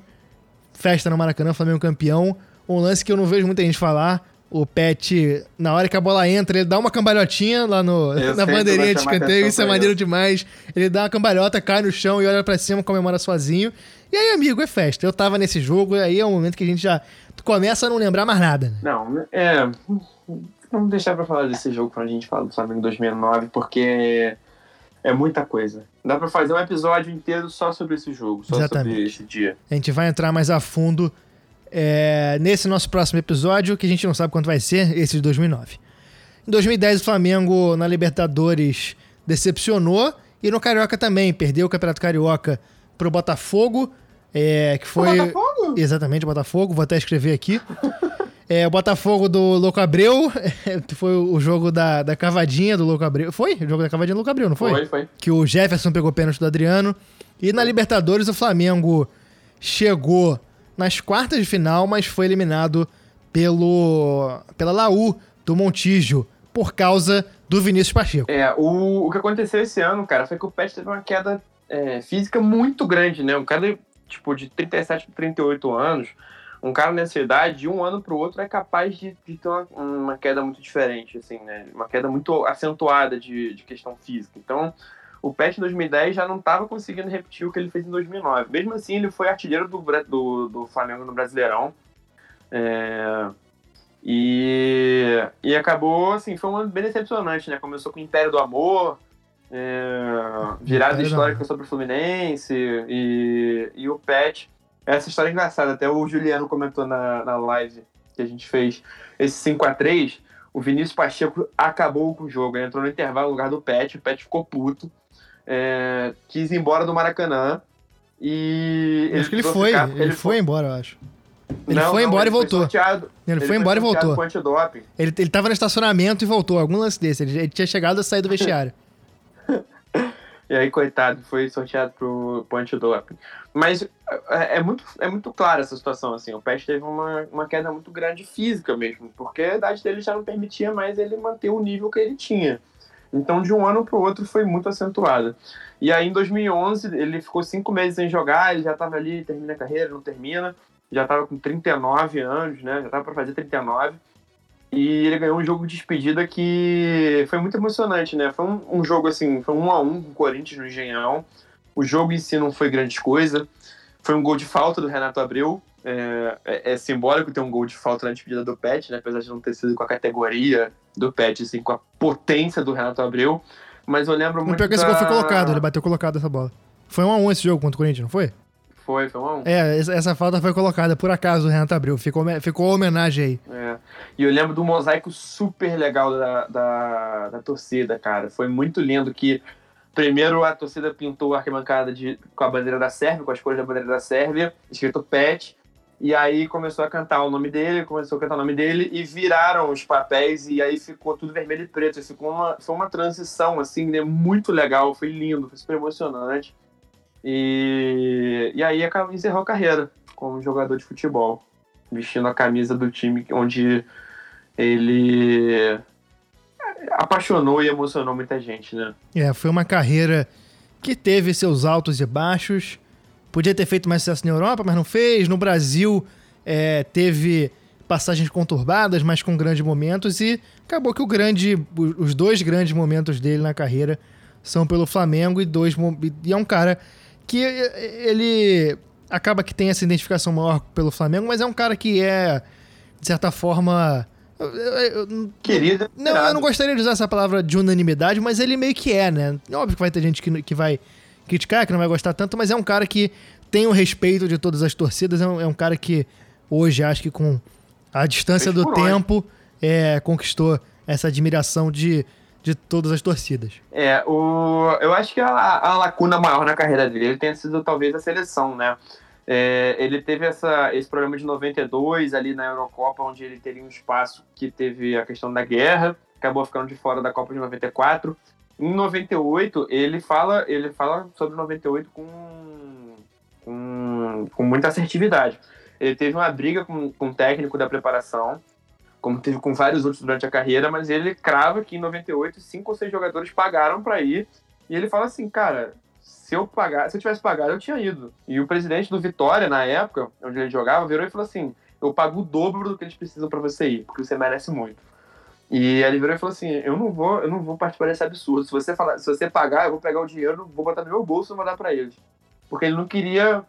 Festa no Maracanã, Flamengo campeão. Um lance que eu não vejo muita gente falar. O Pet, na hora que a bola entra, ele dá uma cambalhotinha lá no, na bandeirinha de escanteio. Isso é maneiro ele. demais. Ele dá uma cambalhota, cai no chão e olha para cima, comemora sozinho. E aí, amigo, é festa. Eu tava nesse jogo, e aí é um momento que a gente já começa a não lembrar mais nada. Não, é. Vamos deixar pra falar desse jogo quando a gente fala do Flamengo 2009, porque é muita coisa. Dá pra fazer um episódio inteiro só sobre esse jogo, só Exatamente. sobre esse dia. A gente vai entrar mais a fundo é, nesse nosso próximo episódio, que a gente não sabe quando vai ser, esse de 2009. Em 2010, o Flamengo na Libertadores decepcionou e no Carioca também. Perdeu o Campeonato Carioca pro Botafogo. É, que foi. O Botafogo? Exatamente, o Botafogo. Vou até escrever aqui. É, o Botafogo do Louco Abreu, foi o jogo da, da cavadinha do Louco Abreu. Foi? O jogo da cavadinha do Louco Abreu, não foi? Foi, foi. Que o Jefferson pegou pênalti do Adriano. E na Libertadores o Flamengo chegou nas quartas de final, mas foi eliminado pelo pela Laú do Montijo por causa do Vinícius Pacheco. É, o, o que aconteceu esse ano, cara, foi que o Pet teve uma queda é, física muito grande, né? Um cara, tipo, de 37 para 38 anos um cara nessa idade, de um ano para o outro, é capaz de, de ter uma, uma, queda muito diferente, assim, né? Uma queda muito acentuada de, de questão física. Então, o Pet em 2010 já não estava conseguindo repetir o que ele fez em 2009. Mesmo assim, ele foi artilheiro do, do, do Flamengo no Brasileirão. É, e, e acabou, assim, foi um ano bem decepcionante, né? Começou com o Império do Amor, é, virada histórica sobre o Fluminense e, e o Pet. Essa história é engraçada, até o Juliano comentou na, na live que a gente fez, esse 5 a 3 o Vinícius Pacheco acabou com o jogo, ele entrou no intervalo no lugar do Pet, o Pet ficou puto, é, quis ir embora do Maracanã e... Acho que ele foi, ficar, ele, ele foi, foi embora, eu acho. Ele não, foi embora não, ele e voltou. Sorteado, ele, ele, foi embora e voltou. Ele, ele tava no estacionamento e voltou, algum lance desse. Ele, ele tinha chegado a sair do vestiário. e aí, coitado, foi sorteado pro, pro antidoping. Mas é, é, muito, é muito clara essa situação, assim. O Pet teve uma, uma queda muito grande física mesmo, porque a idade dele já não permitia mais ele manter o nível que ele tinha. Então, de um ano para o outro, foi muito acentuada. E aí, em 2011, ele ficou cinco meses sem jogar, ele já estava ali, termina a carreira, não termina já estava com 39 anos, né? Já estava para fazer 39. E ele ganhou um jogo de despedida que foi muito emocionante, né? Foi um, um, jogo assim, foi um a um com o Corinthians no Engenhão. O jogo em si não foi grande coisa. Foi um gol de falta do Renato Abreu. É, é, é simbólico ter um gol de falta na despedida do Pet, né? Apesar de não ter sido com a categoria do Pet, assim, com a potência do Renato Abreu. Mas eu lembro muito. Não pior que esse gol foi colocado, ele bateu colocado essa bola. Foi um a um esse jogo contra o Corinthians, não foi? Foi, foi um É, essa falta foi colocada por acaso, o Renato Abreu. Ficou, ficou homenagem aí. É. E eu lembro do mosaico super legal da, da, da torcida, cara. Foi muito lindo que Primeiro a torcida pintou a arquibancada de, com a bandeira da Sérvia, com as cores da bandeira da Sérvia, escrito PET, e aí começou a cantar o nome dele, começou a cantar o nome dele, e viraram os papéis, e aí ficou tudo vermelho e preto. Ficou uma, foi uma transição, assim, né, muito legal, foi lindo, foi super emocionante. E, e aí encerrou a carreira como jogador de futebol, vestindo a camisa do time onde ele apaixonou e emocionou muita gente, né? É, foi uma carreira que teve seus altos e baixos. Podia ter feito mais sucesso na Europa, mas não fez. No Brasil, é, teve passagens conturbadas, mas com grandes momentos. E acabou que o grande, os dois grandes momentos dele na carreira são pelo Flamengo e dois e é um cara que ele acaba que tem essa identificação maior pelo Flamengo, mas é um cara que é, de certa forma. Querido. Não, eu não gostaria de usar essa palavra de unanimidade, mas ele meio que é, né? Óbvio que vai ter gente que, que vai criticar, que não vai gostar tanto, mas é um cara que tem o respeito de todas as torcidas, é um, é um cara que hoje acho que com a distância do tempo é, conquistou essa admiração de de todas as torcidas. É, o, eu acho que a, a lacuna maior na carreira dele tem sido talvez a seleção, né? É, ele teve essa, esse problema de 92 ali na Eurocopa, onde ele teria um espaço que teve a questão da guerra, acabou ficando de fora da Copa de 94. Em 98, ele fala, ele fala sobre 98 com, com, com muita assertividade. Ele teve uma briga com, com o técnico da preparação, como teve com vários outros durante a carreira, mas ele crava que em 98 cinco ou seis jogadores pagaram para ir. E ele fala assim, cara, se eu pagar, se eu tivesse pagado, eu tinha ido. E o presidente do Vitória, na época, onde ele jogava, virou e falou assim: eu pago o dobro do que eles precisam para você ir, porque você merece muito. E ele virou e falou assim: eu não vou, eu não vou participar desse absurdo. Se você falar, se você pagar, eu vou pegar o dinheiro, vou botar no meu bolso e mandar para eles. Porque ele não queria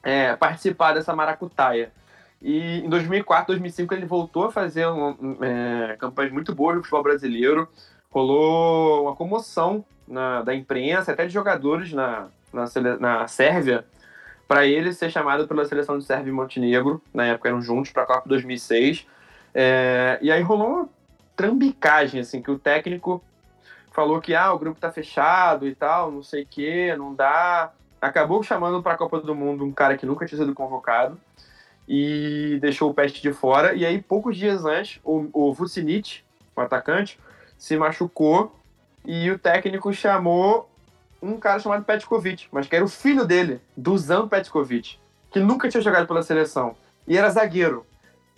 é, participar dessa maracutaia. E em 2004, 2005 ele voltou a fazer um, é, campanhas muito boas no futebol brasileiro. Rolou uma comoção na, da imprensa, até de jogadores na, na, na Sérvia, para ele ser chamado pela seleção de Sérvia e Montenegro. Na época eram juntos para a Copa 2006. É, e aí rolou uma trambicagem, assim, que o técnico falou que ah, o grupo tá fechado e tal, não sei o que, não dá. Acabou chamando para a Copa do Mundo um cara que nunca tinha sido convocado e deixou o Peste de fora. E aí, poucos dias antes, o, o Vucinic, o atacante, se machucou e o técnico chamou um cara chamado Petkovic, mas que era o filho dele, Dusan Petkovic, que nunca tinha jogado pela seleção e era zagueiro.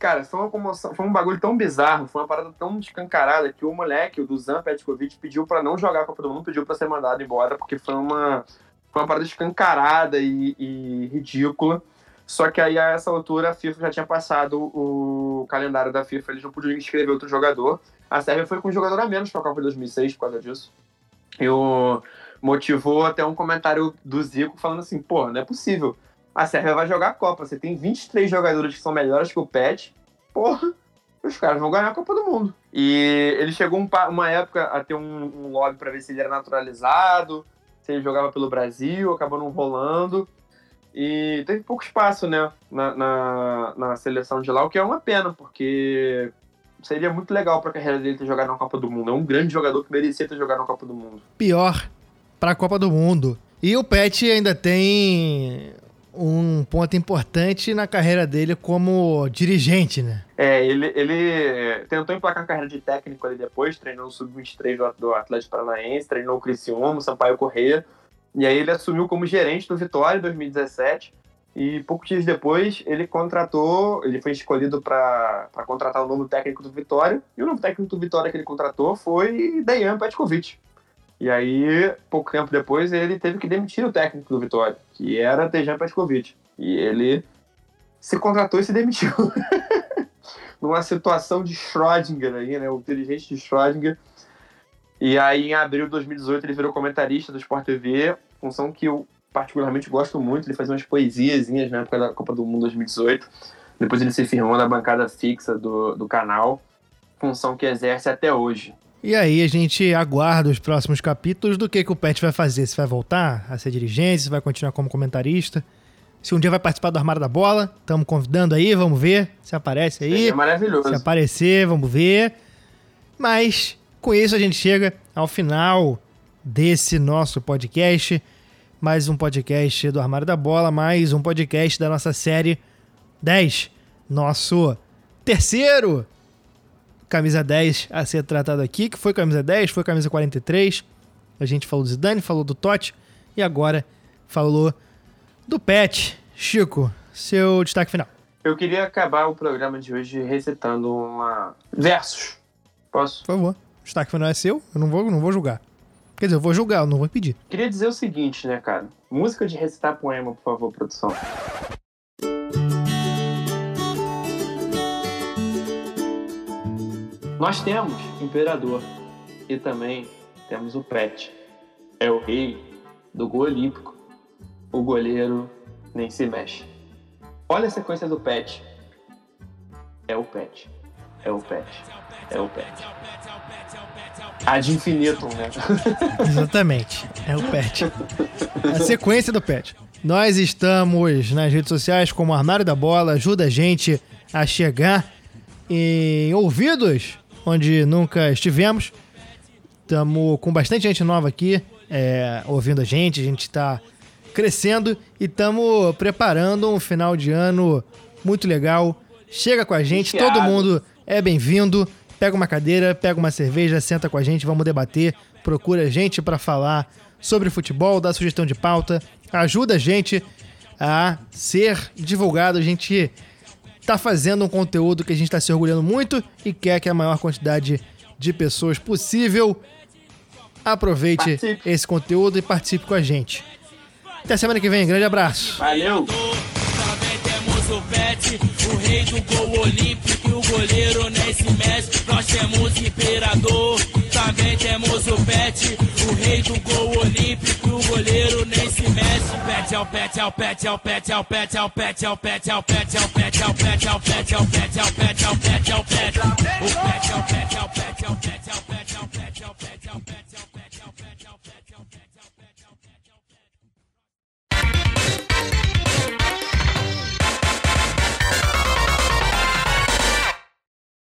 Cara, foi uma comoção, foi um bagulho tão bizarro, foi uma parada tão escancarada que o moleque, o Dusan Petkovic, pediu para não jogar a Copa do Mundo, pediu para ser mandado embora, porque foi uma, foi uma parada escancarada e, e ridícula. Só que aí, a essa altura, a FIFA já tinha passado o calendário da FIFA, eles não podiam inscrever outro jogador. A Sérvia foi com um jogador a menos para a Copa de 2006 por causa disso. E o motivou até um comentário do Zico falando assim, pô, não é possível. A Sérvia vai jogar a Copa. Você tem 23 jogadores que são melhores que o Pet. Porra, os caras vão ganhar a Copa do Mundo. E ele chegou um, uma época a ter um, um lobby para ver se ele era naturalizado, se ele jogava pelo Brasil, acabou não rolando. E teve pouco espaço, né, na, na, na seleção de lá, o que é uma pena, porque seria muito legal para a carreira dele ter jogado na Copa do Mundo. É um grande jogador que merecia ter jogado na Copa do Mundo. Pior para a Copa do Mundo. E o Pet ainda tem um ponto importante na carreira dele como dirigente, né? É, ele, ele tentou emplacar a carreira de técnico ali depois, treinou o Sub-23 do Atlético Paranaense, treinou o Criciúma, o Sampaio Correia, e aí ele assumiu como gerente do Vitória em 2017, e poucos dias depois ele contratou, ele foi escolhido para contratar o novo técnico do Vitória, e o novo técnico do Vitória que ele contratou foi Dejan Petkovic. E aí, pouco tempo depois, ele teve que demitir o técnico do Vitória, que era Dejan Petkovic. E ele se contratou e se demitiu. Numa situação de Schrödinger aí, né? O inteligente de Schrödinger. E aí, em abril de 2018, ele virou comentarista do Sport TV, função que eu particularmente gosto muito. Ele fazia umas poesiazinhas na época da Copa do Mundo 2018. Depois ele se firmou na bancada fixa do, do canal, função que exerce até hoje. E aí a gente aguarda os próximos capítulos do que, que o Pet vai fazer. Se vai voltar a ser dirigente, se vai continuar como comentarista. Se um dia vai participar do Armário da Bola, estamos convidando aí, vamos ver se aparece aí. É maravilhoso. Se aparecer, vamos ver. Mas com isso a gente chega ao final desse nosso podcast. Mais um podcast do Armário da Bola, mais um podcast da nossa série 10. Nosso terceiro camisa 10 a ser tratado aqui, que foi camisa 10, foi camisa 43. A gente falou do Zidane, falou do Totti e agora falou do Pet. Chico, seu destaque final. Eu queria acabar o programa de hoje recitando uma versos. Posso? Por favor. O destaque final é seu, eu não vou, não vou julgar. Quer dizer, eu vou julgar, eu não vou pedir. Queria dizer o seguinte, né, cara? Música de recitar poema, por favor, produção. Nós temos imperador e também temos o Pet. É o rei do gol olímpico. O goleiro nem se mexe. Olha a sequência do Pet. É o Pet. É o Pet. É o Pet. Ad infinitum, né? Exatamente. É o Pet. A sequência do Pet. Nós estamos nas redes sociais como Armário da Bola. Ajuda a gente a chegar em ouvidos onde nunca estivemos. Estamos com bastante gente nova aqui é, ouvindo a gente, a gente está crescendo e estamos preparando um final de ano muito legal. Chega com a gente, todo mundo é bem-vindo. Pega uma cadeira, pega uma cerveja, senta com a gente, vamos debater. Procura a gente para falar sobre futebol, dá sugestão de pauta, ajuda a gente a ser divulgado. A gente está fazendo um conteúdo que a gente está se orgulhando muito e quer que a maior quantidade de pessoas possível aproveite participe. esse conteúdo e participe com a gente. Até semana que vem, grande abraço. Valeu! O pet, o rei do gol olímpico, o goleiro nem se mexe. Nós temos imperador, também temos o pet, o rei do gol olímpico, o goleiro nem se mexe. Pet é o pet, é o pet, é o pet, é o pet, é o pet, é o pet, é o pet, é o pet, é o pet, é o pet, é o pet, é o pet, é o pet, é o pet, é o pet, o pet é o